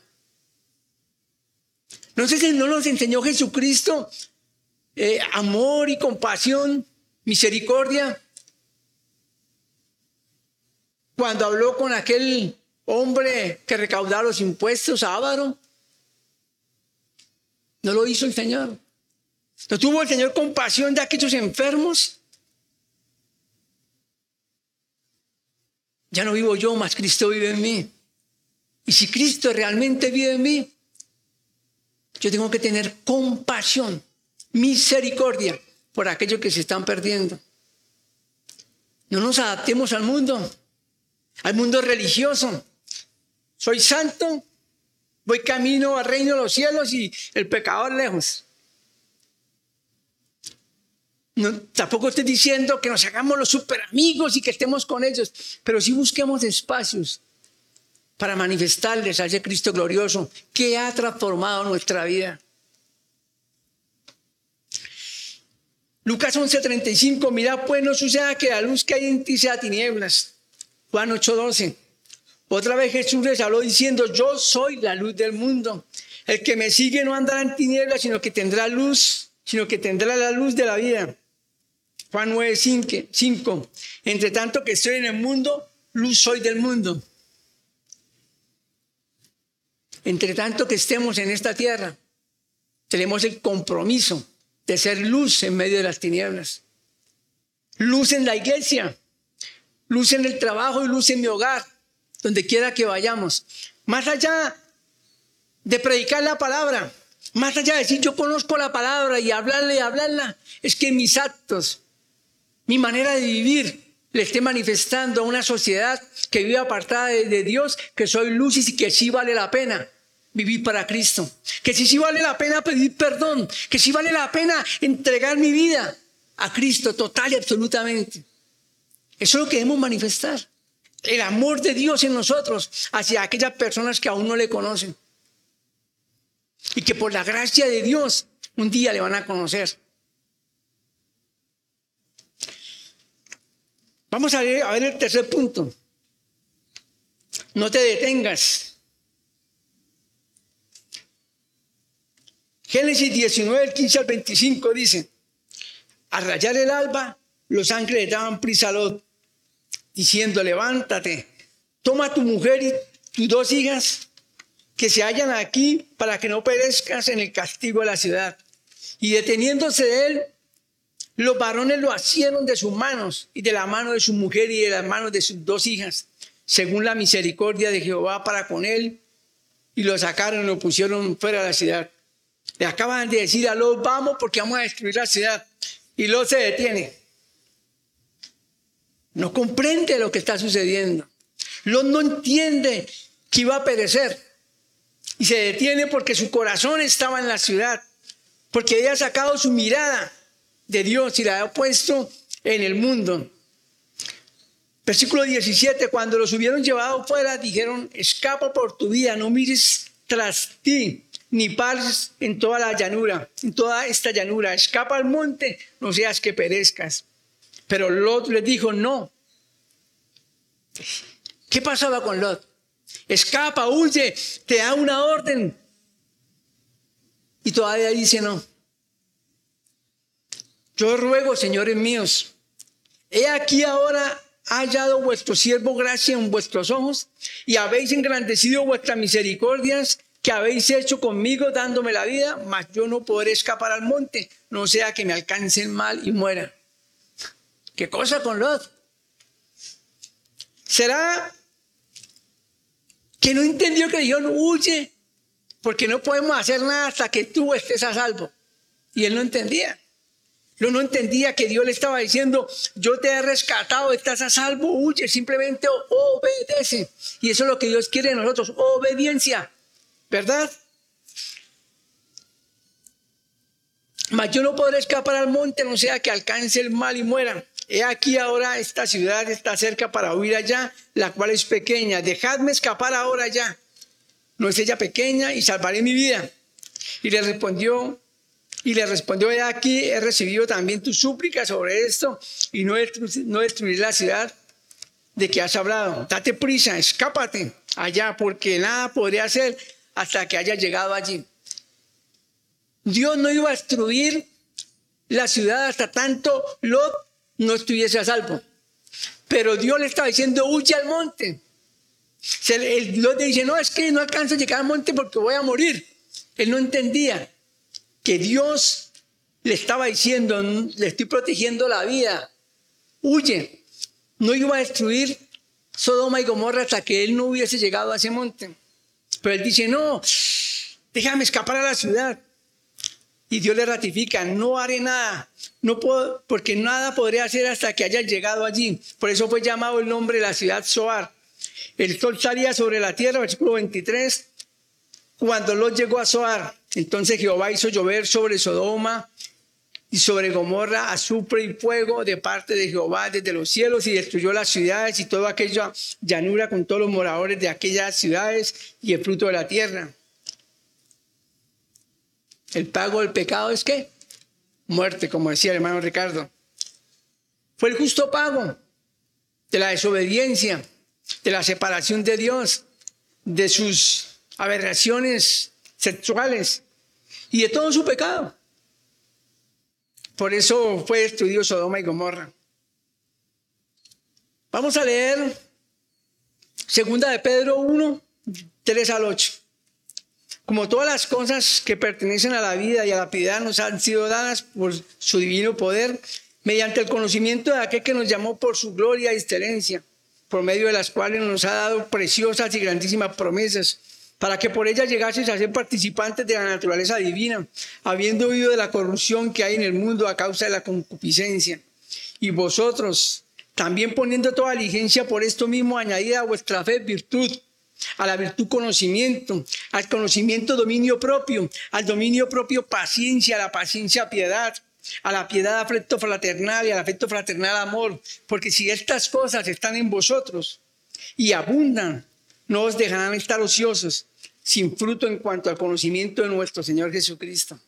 No sé si no nos enseñó Jesucristo eh, amor y compasión, misericordia. Cuando habló con aquel hombre que recaudaba los impuestos, Ávaro, no lo hizo el Señor. ¿No tuvo el Señor compasión de aquellos enfermos? Ya no vivo yo, más Cristo vive en mí. Y si Cristo realmente vive en mí, yo tengo que tener compasión, misericordia por aquellos que se están perdiendo. No nos adaptemos al mundo, al mundo religioso. Soy santo, voy camino al reino de los cielos y el pecador lejos. Tampoco estoy diciendo que nos hagamos los super amigos y que estemos con ellos, pero sí busquemos espacios para manifestarles a ese Cristo glorioso que ha transformado nuestra vida. Lucas 11:35, mira pues no suceda que la luz que hay en ti sea tinieblas. Juan 8:12. Otra vez Jesús les habló diciendo, yo soy la luz del mundo. El que me sigue no andará en tinieblas, sino que tendrá luz, sino que tendrá la luz de la vida. Juan 9, 5. Entre tanto que estoy en el mundo, luz soy del mundo. Entre tanto que estemos en esta tierra, tenemos el compromiso de ser luz en medio de las tinieblas. Luz en la iglesia, luz en el trabajo y luz en mi hogar donde quiera que vayamos. Más allá de predicar la palabra, más allá de decir yo conozco la palabra y hablarle y hablarla, es que mis actos, mi manera de vivir, le esté manifestando a una sociedad que vive apartada de, Dios, que soy luz y que sí vale la pena vivir para Cristo. Que sí, sí vale la pena pedir perdón. Que sí vale la pena entregar mi vida a Cristo total y absolutamente. Eso es lo que debemos manifestar. El amor de Dios en nosotros hacia aquellas personas que aún no le conocen. Y que por la gracia de Dios un día le van a conocer. Vamos a ver, el tercer punto. No te detengas. Génesis 19, el 15 al 25 dice, al rayar el alba, los ángeles daban prisa a Lot, diciendo, levántate, toma tu mujer y tus dos hijas que se hallan aquí para que no perezcas en el castigo de la ciudad. Y deteniéndose de él, los varones lo hicieron de sus manos y de la mano de su mujer y de las manos de sus dos hijas, según la misericordia de Jehová para con él, y lo sacaron y lo pusieron fuera de la ciudad. Le acaban de decir a Lot, vamos porque vamos a destruir la ciudad. Y Lot se detiene. No comprende lo que está sucediendo. Lot no entiende que iba a perecer. Y se detiene porque su corazón estaba en la ciudad. Porque había sacado su mirada de Dios y la había puesto en el mundo. Versículo 17, cuando los hubieron llevado fuera, dijeron, escapa por tu vida, no mires tras ti, ni pares en toda la llanura, en toda esta llanura. Escapa al monte, no seas que perezcas. Pero Lot le dijo, no. ¿Qué pasaba con Lot? Escapa, huye, te da una orden. Y todavía dice no. Yo ruego, señores míos, he aquí ahora hallado vuestro siervo gracia en vuestros ojos y habéis engrandecido vuestras misericordias que habéis hecho conmigo dándome la vida, mas yo no podré escapar al monte, no sea que me alcance el mal y muera. ¿Qué cosa con Lot? ¿Será que no entendió que Dios huye? Porque no podemos hacer nada hasta que tú estés a salvo. Y él no entendía. Yo no entendía que Dios le estaba diciendo, yo te he rescatado, estás a salvo, huye, simplemente obedece. Y eso es lo que Dios quiere de nosotros, obediencia. ¿verdad? Mas yo no podré escapar al monte, no sea que alcance el mal y muera. He aquí ahora esta ciudad está cerca para huir allá, la cual es pequeña. Dejadme escapar ahora ya. No es ella pequeña y salvaré mi vida. Y le respondió, y le respondió, he aquí, he recibido también tu súplica sobre esto y no, no destruiré la ciudad de que has hablado. Date prisa, escápate allá, porque nada podría hacer hasta que haya llegado allí. Dios no iba a destruir la ciudad hasta tanto Lot no estuviese a salvo. Pero Dios le estaba diciendo, huye al monte. Lot le dice, no, es que no alcanzo a llegar al monte porque voy a morir. Él no entendía que Dios le estaba diciendo, le estoy protegiendo la vida. Huye. No iba a destruir Sodoma y Gomorra hasta que él no hubiese llegado a ese monte. Pero él dice, no, déjame escapar a la ciudad. Y Dios le ratifica, no haré nada, no puedo, porque nada podré hacer hasta que haya llegado allí. Por eso fue llamado el nombre de la ciudad Soar. El sol salía sobre la tierra, versículo 23, cuando Lot llegó a Soar. Entonces Jehová hizo llover sobre Sodoma y sobre Gomorra azufre y fuego de parte de Jehová desde los cielos y destruyó las ciudades y toda aquella llanura con todos los moradores de aquellas ciudades y el fruto de la tierra. El pago del pecado es qué? Muerte, como decía el hermano Ricardo. Fue el justo pago de la desobediencia, de la separación de Dios, de sus aberraciones sexuales y de todo su pecado. Por eso fue destruido Sodoma y Gomorra. Vamos a leer segunda de Pedro 1, 3 al 8. Como todas las cosas que pertenecen a la vida y a la piedad nos han sido dadas por su divino poder, mediante el conocimiento de aquel que nos llamó por su gloria y excelencia, por medio de las cuales nos ha dado preciosas y grandísimas promesas para que por ella llegases a ser participantes de la naturaleza divina, habiendo oído de la corrupción que hay en el mundo a causa de la concupiscencia. Y vosotros, también poniendo toda diligencia por esto mismo, añadida a vuestra fe virtud, a la virtud conocimiento, al conocimiento dominio propio, al dominio propio paciencia, a la paciencia piedad, a la piedad afecto fraternal y al afecto fraternal amor, porque si estas cosas están en vosotros y abundan, no os dejarán estar ociosos, sin fruto en cuanto al conocimiento de nuestro Señor Jesucristo.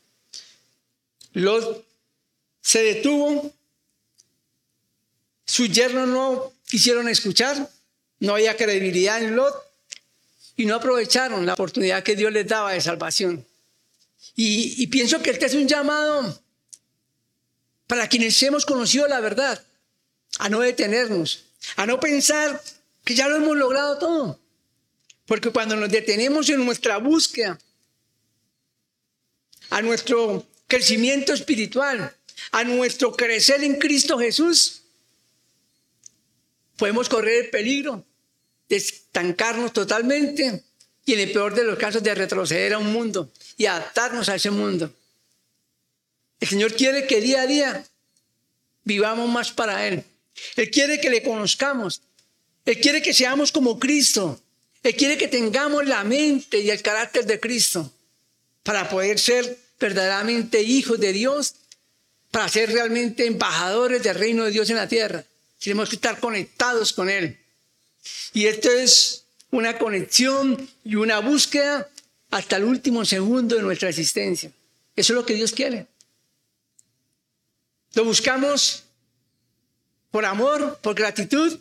Lot se detuvo, sus yernos no quisieron escuchar, no había credibilidad en Lot y no aprovecharon la oportunidad que Dios les daba de salvación. Y, y pienso que este es un llamado para quienes hemos conocido la verdad, a no detenernos, a no pensar que ya lo hemos logrado todo. Porque cuando nos detenemos en nuestra búsqueda, a nuestro crecimiento espiritual, a nuestro crecer en Cristo Jesús, podemos correr el peligro de estancarnos totalmente y en el peor de los casos de retroceder a un mundo y adaptarnos a ese mundo. El Señor quiere que día a día vivamos más para Él. Él quiere que le conozcamos. Él quiere que seamos como Cristo. Él quiere que tengamos la mente y el carácter de Cristo para poder ser verdaderamente hijos de Dios, para ser realmente embajadores del reino de Dios en la tierra. Tenemos que estar conectados con Él. Y esto es una conexión y una búsqueda hasta el último segundo de nuestra existencia. Eso es lo que Dios quiere. Lo buscamos por amor, por gratitud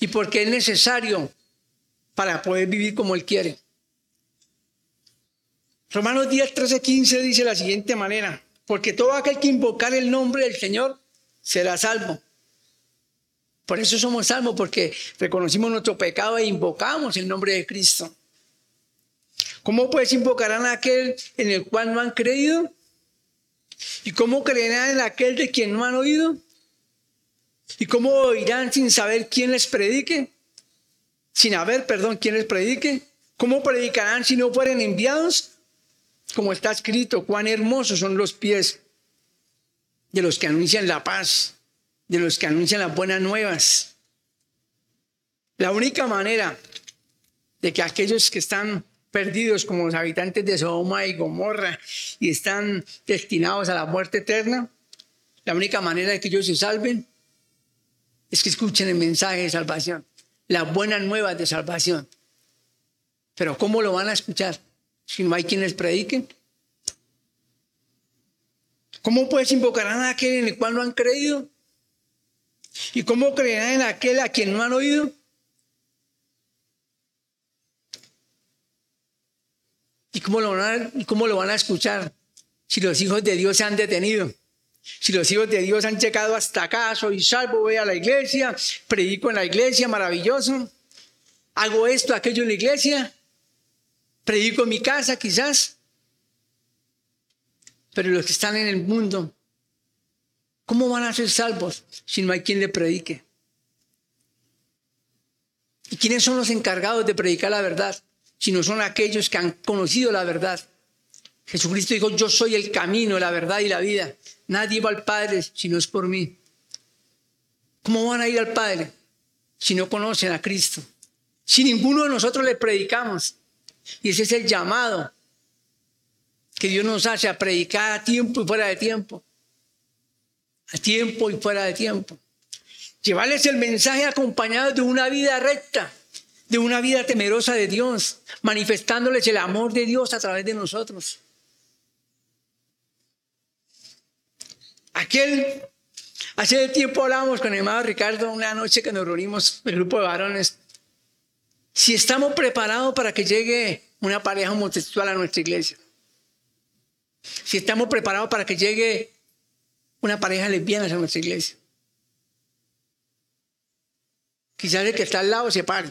y porque es necesario para poder vivir como Él quiere. Romanos 10, 13, 15 dice la siguiente manera, porque todo aquel que invocar el nombre del Señor será salvo. Por eso somos salvos, porque reconocimos nuestro pecado e invocamos el nombre de Cristo. ¿Cómo pues invocarán a aquel en el cual no han creído? ¿Y cómo creerán en aquel de quien no han oído? ¿Y cómo oirán sin saber quién les predique? Sin haber, perdón, quién les predique. ¿Cómo predicarán si no fueren enviados? Como está escrito, cuán hermosos son los pies de los que anuncian la paz, de los que anuncian las buenas nuevas. La única manera de que aquellos que están perdidos como los habitantes de Sodoma y Gomorra y están destinados a la muerte eterna, la única manera de que ellos se salven es que escuchen el mensaje de salvación, las buenas nuevas de salvación. Pero ¿cómo lo van a escuchar si no hay quienes prediquen? ¿Cómo pues invocarán a aquel en el cual no han creído? ¿Y cómo creerán en aquel a quien no han oído? ¿Y cómo lo van a, cómo lo van a escuchar si los hijos de Dios se han detenido? Si los hijos de Dios han llegado hasta acá, soy salvo, voy a la iglesia, predico en la iglesia, maravilloso. Hago esto, aquello en la iglesia, predico en mi casa quizás. Pero los que están en el mundo, ¿cómo van a ser salvos si no hay quien le predique? ¿Y quiénes son los encargados de predicar la verdad? sino son aquellos que han conocido la verdad. Jesucristo dijo, yo soy el camino, la verdad y la vida. Nadie va al Padre si no es por mí. ¿Cómo van a ir al Padre si no conocen a Cristo? Si ninguno de nosotros le predicamos. Y ese es el llamado que Dios nos hace a predicar a tiempo y fuera de tiempo. A tiempo y fuera de tiempo. Llevarles el mensaje acompañado de una vida recta de una vida temerosa de Dios, manifestándoles el amor de Dios a través de nosotros. Aquel, hace tiempo hablábamos con el hermano Ricardo una noche que nos reunimos, el grupo de varones, si estamos preparados para que llegue una pareja homosexual a nuestra iglesia, si estamos preparados para que llegue una pareja lesbiana a nuestra iglesia. Quizás el que está al lado se pare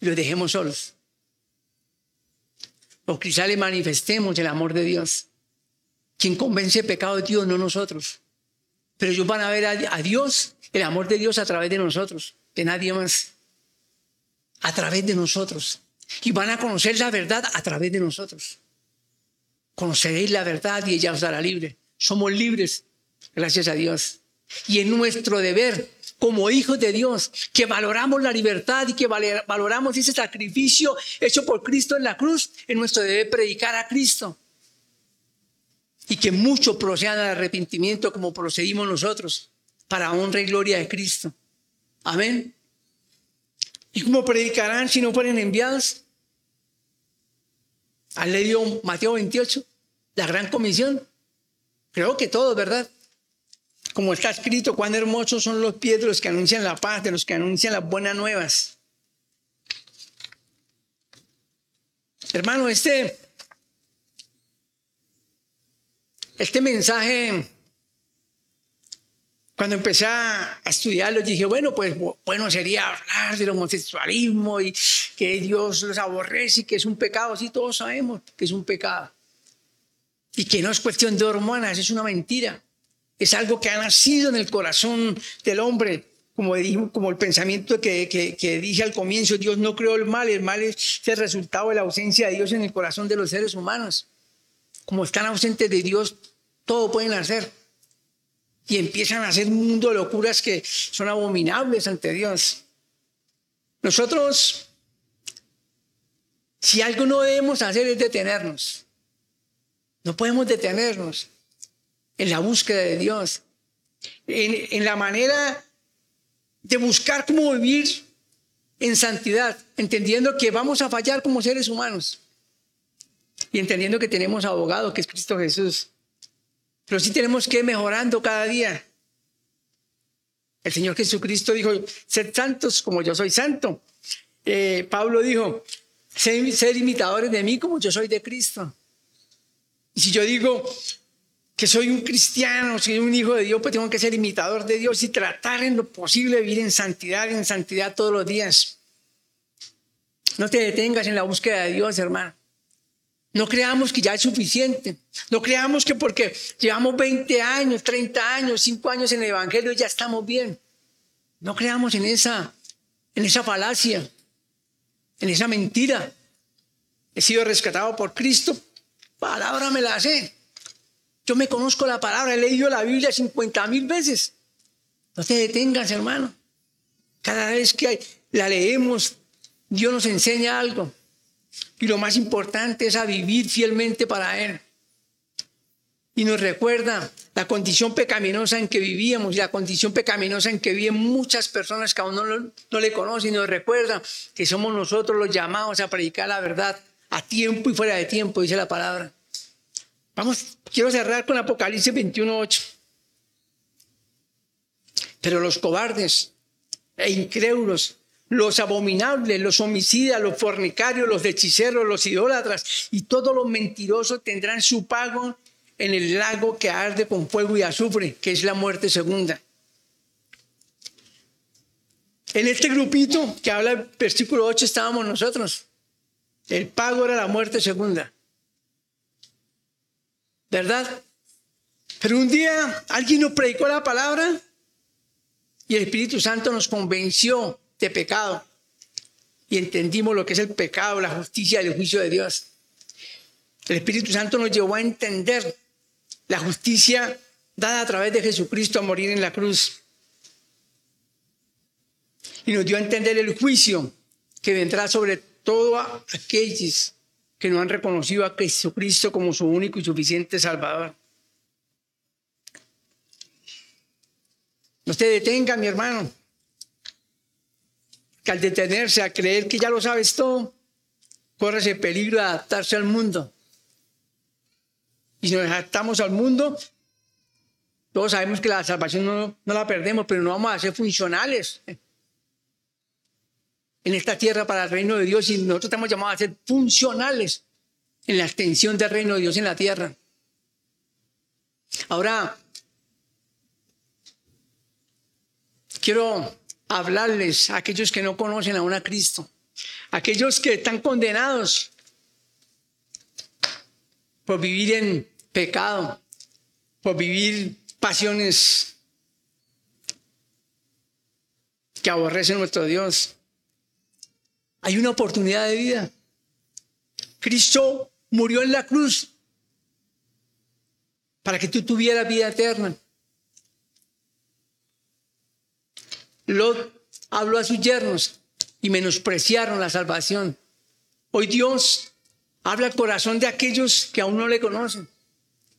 y los dejemos solos. O quizá le manifestemos el amor de Dios. Quien convence el pecado de Dios, no nosotros. Pero ellos van a ver a, Dios, el amor de Dios a través de nosotros, de nadie más. A través de nosotros. Y van a conocer la verdad a través de nosotros. Conoceréis la verdad y ella os dará libre. Somos libres, gracias a Dios. Y es nuestro deber como hijos de Dios, que valoramos la libertad y que valoramos ese sacrificio hecho por Cristo en la cruz, es nuestro deber predicar a Cristo. Y que muchos procedan al arrepentimiento como procedimos nosotros, para honra y gloria de Cristo. Amén. ¿Y cómo predicarán si no fueren enviados? ¿Han leído Mateo 28? La gran comisión. Creo que todo, ¿verdad? Como está escrito, cuán hermosos son los pies de los que anuncian la paz, de los que anuncian las buenas nuevas. Hermano, este, este mensaje, cuando empecé a estudiarlo, dije, bueno, pues bueno sería hablar del homosexualismo y que Dios los aborrece y que es un pecado. Sí, todos sabemos que es un pecado. Y que no es cuestión de hormonas, es una mentira. Es algo que ha nacido en el corazón del hombre como, como el pensamiento que, dije al comienzo, Dios no creó el mal, el mal es el resultado de la ausencia de Dios en el corazón de los seres humanos. Como están ausentes de Dios, todo pueden hacer. Y empiezan a hacer un mundo de locuras que son abominables ante Dios. Nosotros, si algo no debemos hacer es detenernos. No podemos detenernos en la búsqueda de Dios, en, la manera de buscar cómo vivir en santidad, entendiendo que vamos a fallar como seres humanos y entendiendo que tenemos abogado, que es Cristo Jesús. Pero sí tenemos que ir mejorando cada día. El Señor Jesucristo dijo, ser santos como yo soy santo. Eh, Pablo dijo, ser imitadores de mí como yo soy de Cristo. Y si yo digo, que soy un cristiano, soy un hijo de Dios, pues tengo que ser imitador de Dios y tratar en lo posible de vivir en santidad, en santidad todos los días. No te detengas en la búsqueda de Dios, hermano. No creamos que ya es suficiente. No creamos que porque llevamos 20 años, 30 años, 5 años en el Evangelio ya estamos bien. No creamos en esa, en esa falacia, en esa mentira. He sido rescatado por Cristo. Palabra me la sé. Yo me conozco la palabra, he leído la Biblia 50 mil veces. No te detengas, hermano. Cada vez que la leemos, Dios nos enseña algo. Y lo más importante es a vivir fielmente para Él. Y nos recuerda la condición pecaminosa en que vivíamos y la condición pecaminosa en que viven muchas personas que aún no, no le conocen. Y nos recuerda que somos nosotros los llamados a predicar la verdad a tiempo y fuera de tiempo, dice la palabra. Vamos, quiero cerrar con Apocalipsis 21.8. Pero los cobardes e incrédulos, los abominables, los homicidas, los fornicarios, los hechiceros, los idólatras y todos los mentirosos tendrán su pago en el lago que arde con fuego y azufre, que es la muerte segunda. En este grupito que habla el versículo 8 estábamos nosotros. El pago era la muerte segunda. ¿verdad? Pero un día alguien nos predicó la palabra y el Espíritu Santo nos convenció de pecado y entendimos lo que es el pecado, la justicia y el juicio de Dios. El Espíritu Santo nos llevó a entender la justicia dada a través de Jesucristo a morir en la cruz. Y nos dio a entender el juicio que vendrá sobre todos aquellos que no han reconocido a Jesucristo como su único y suficiente Salvador. No se detenga, mi hermano, que al detenerse a creer que ya lo sabes todo, corre ese peligro de adaptarse al mundo. Y si nos adaptamos al mundo, todos sabemos que la salvación no, no la perdemos, pero no vamos a ser funcionales en esta tierra para el reino de Dios y nosotros estamos llamados a ser funcionales en la extensión del reino de Dios en la tierra. Ahora, quiero hablarles a aquellos que no conocen aún a Cristo, aquellos que están condenados por vivir en pecado, por vivir pasiones que aborrecen nuestro Dios. Hay una oportunidad de vida. Cristo murió en la cruz para que tú tuvieras vida eterna. Lot habló a sus yernos y menospreciaron la salvación. Hoy Dios habla al corazón de aquellos que aún no le conocen.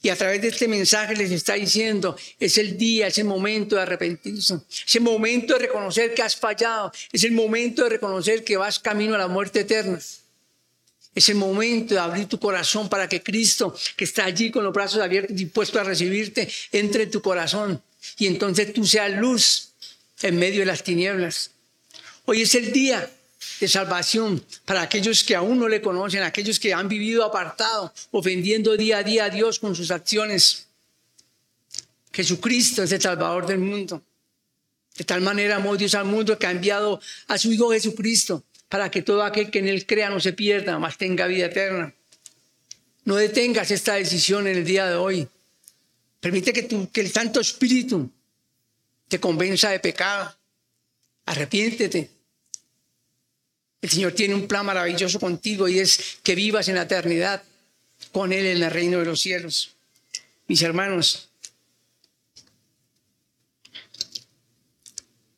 Y a través de este mensaje les está diciendo, es el día, es el momento de arrepentirse, es el momento de reconocer que has fallado, es el momento de reconocer que vas camino a la muerte eterna. Es el momento de abrir tu corazón para que Cristo, que está allí con los brazos abiertos, dispuesto a recibirte, entre en tu corazón. Y entonces tú seas luz en medio de las tinieblas. Hoy es el día de salvación para aquellos que aún no le conocen, aquellos que han vivido apartado, ofendiendo día a día a Dios con sus acciones. Jesucristo es el Salvador del mundo. De tal manera amó Dios al mundo que ha enviado a su Hijo Jesucristo para que todo aquel que en Él crea no se pierda, mas tenga vida eterna. No detengas esta decisión en el día de hoy. Permite que, que el Santo Espíritu te convenza de pecado. Arrepiéntete el Señor tiene un plan maravilloso contigo y es que vivas en la eternidad con Él en el reino de los cielos. Mis hermanos,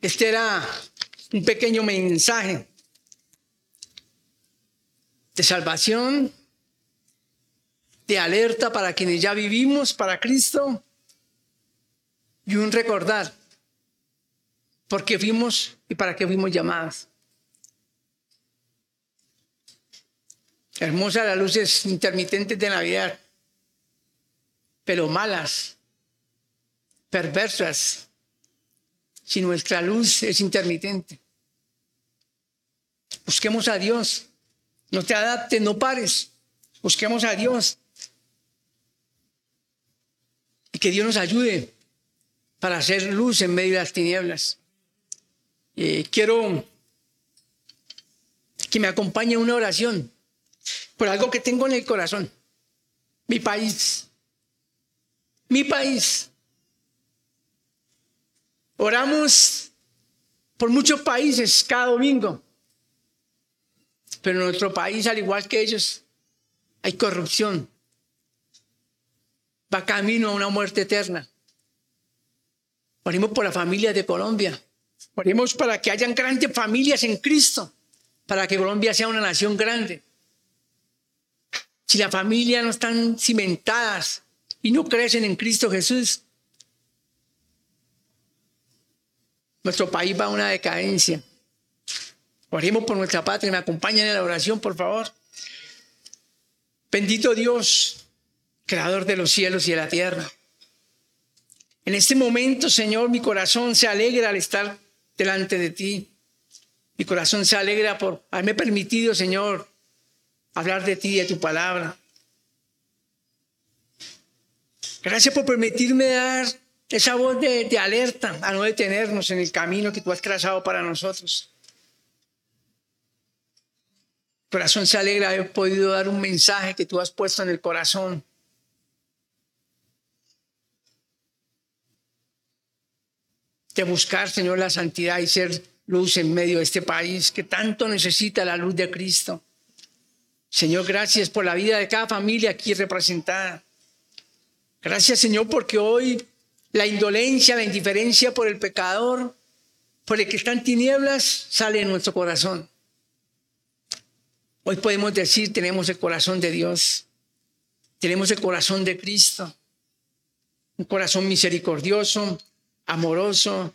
este era un pequeño mensaje de salvación, de alerta para quienes ya vivimos para Cristo y un recordar por qué fuimos y para qué fuimos llamados. Hermosas las luces intermitentes de Navidad, pero malas, perversas, si nuestra luz es intermitente. Busquemos a Dios. No te adaptes, no pares. Busquemos a Dios. Y que Dios nos ayude para hacer luz en medio de las tinieblas. Eh, quiero que me acompañe una oración por algo que tengo en el corazón. Mi país. Mi país. Oramos por muchos países cada domingo. Pero en nuestro país, al igual que ellos, hay corrupción. Va camino a una muerte eterna. Oremos por la familia de Colombia. Oremos para que hayan grandes familias en Cristo. Para que Colombia sea una nación grande si la familia no están cimentadas y no crecen en Cristo Jesús, nuestro país va a una decadencia. Oremos por nuestra patria, me acompañan en la oración, por favor. Bendito Dios, creador de los cielos y de la tierra. En este momento, Señor, mi corazón se alegra al estar delante de ti. Mi corazón se alegra por haberme permitido, Señor, hablar de ti y de tu palabra. Gracias por permitirme dar esa voz de, alerta a no detenernos en el camino que tú has trazado para nosotros. corazón se alegra haber podido dar un mensaje que tú has puesto en el corazón. De buscar, Señor, la santidad y ser luz en medio de este país que tanto necesita la luz de Cristo. Señor, gracias por la vida de cada familia aquí representada. Gracias, Señor, porque hoy la indolencia, la indiferencia por el pecador, por el que está en tinieblas, sale en nuestro corazón. Hoy podemos decir, tenemos el corazón de Dios, tenemos el corazón de Cristo, un corazón misericordioso, amoroso,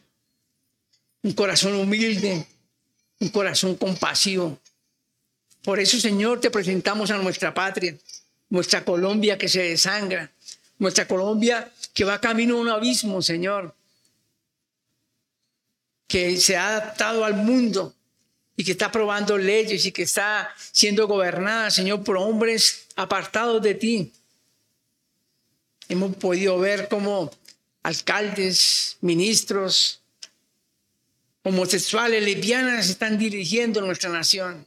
un corazón humilde, un corazón compasivo. Por eso, Señor, te presentamos a nuestra patria, nuestra Colombia que se desangra, nuestra Colombia que va camino a un abismo, Señor, que se ha adaptado al mundo y que está aprobando leyes y que está siendo gobernada, Señor, por hombres apartados de ti. Hemos podido ver cómo alcaldes, ministros, homosexuales, lesbianas están dirigiendo nuestra nación.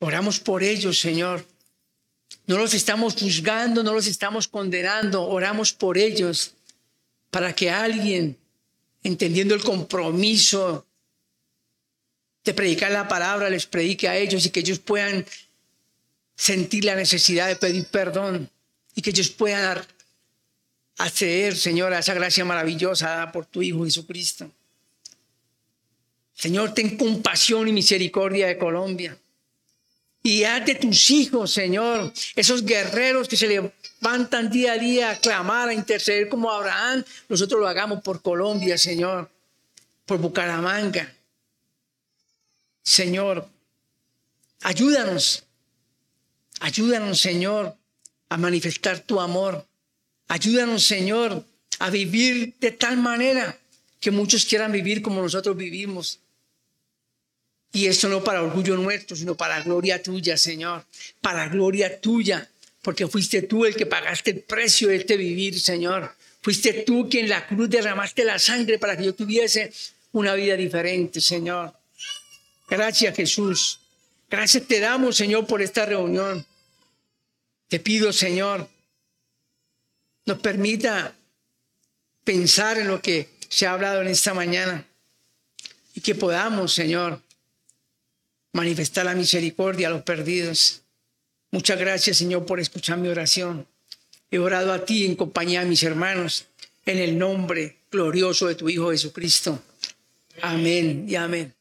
Oramos por ellos, Señor. No los estamos juzgando, no los estamos condenando, oramos por ellos para que alguien, entendiendo el compromiso de predicar la palabra, les predique a ellos y que ellos puedan sentir la necesidad de pedir perdón y que ellos puedan acceder, Señor, a esa gracia maravillosa dada por tu Hijo Jesucristo. Señor, ten compasión y misericordia de Colombia. Y haz de tus hijos, Señor, esos guerreros que se levantan día a día a clamar, a interceder como Abraham. Nosotros lo hagamos por Colombia, Señor, por Bucaramanga. Señor, ayúdanos. Ayúdanos, Señor, a manifestar tu amor. Ayúdanos, Señor, a vivir de tal manera que muchos quieran vivir como nosotros vivimos. Y esto no para orgullo nuestro, sino para gloria tuya, Señor. Para gloria tuya, porque fuiste tú el que pagaste el precio de este vivir, Señor. Fuiste tú quien en la cruz derramaste la sangre para que yo tuviese una vida diferente, Señor. Gracias, Jesús. Gracias te damos, Señor, por esta reunión. Te pido, Señor, nos permita pensar en lo que se ha hablado en esta mañana y que podamos, Señor, manifestar la misericordia a los perdidos. Muchas gracias, Señor, por escuchar mi oración. He orado a ti en compañía de mis hermanos, en el nombre glorioso de tu Hijo Jesucristo. Amén y amén.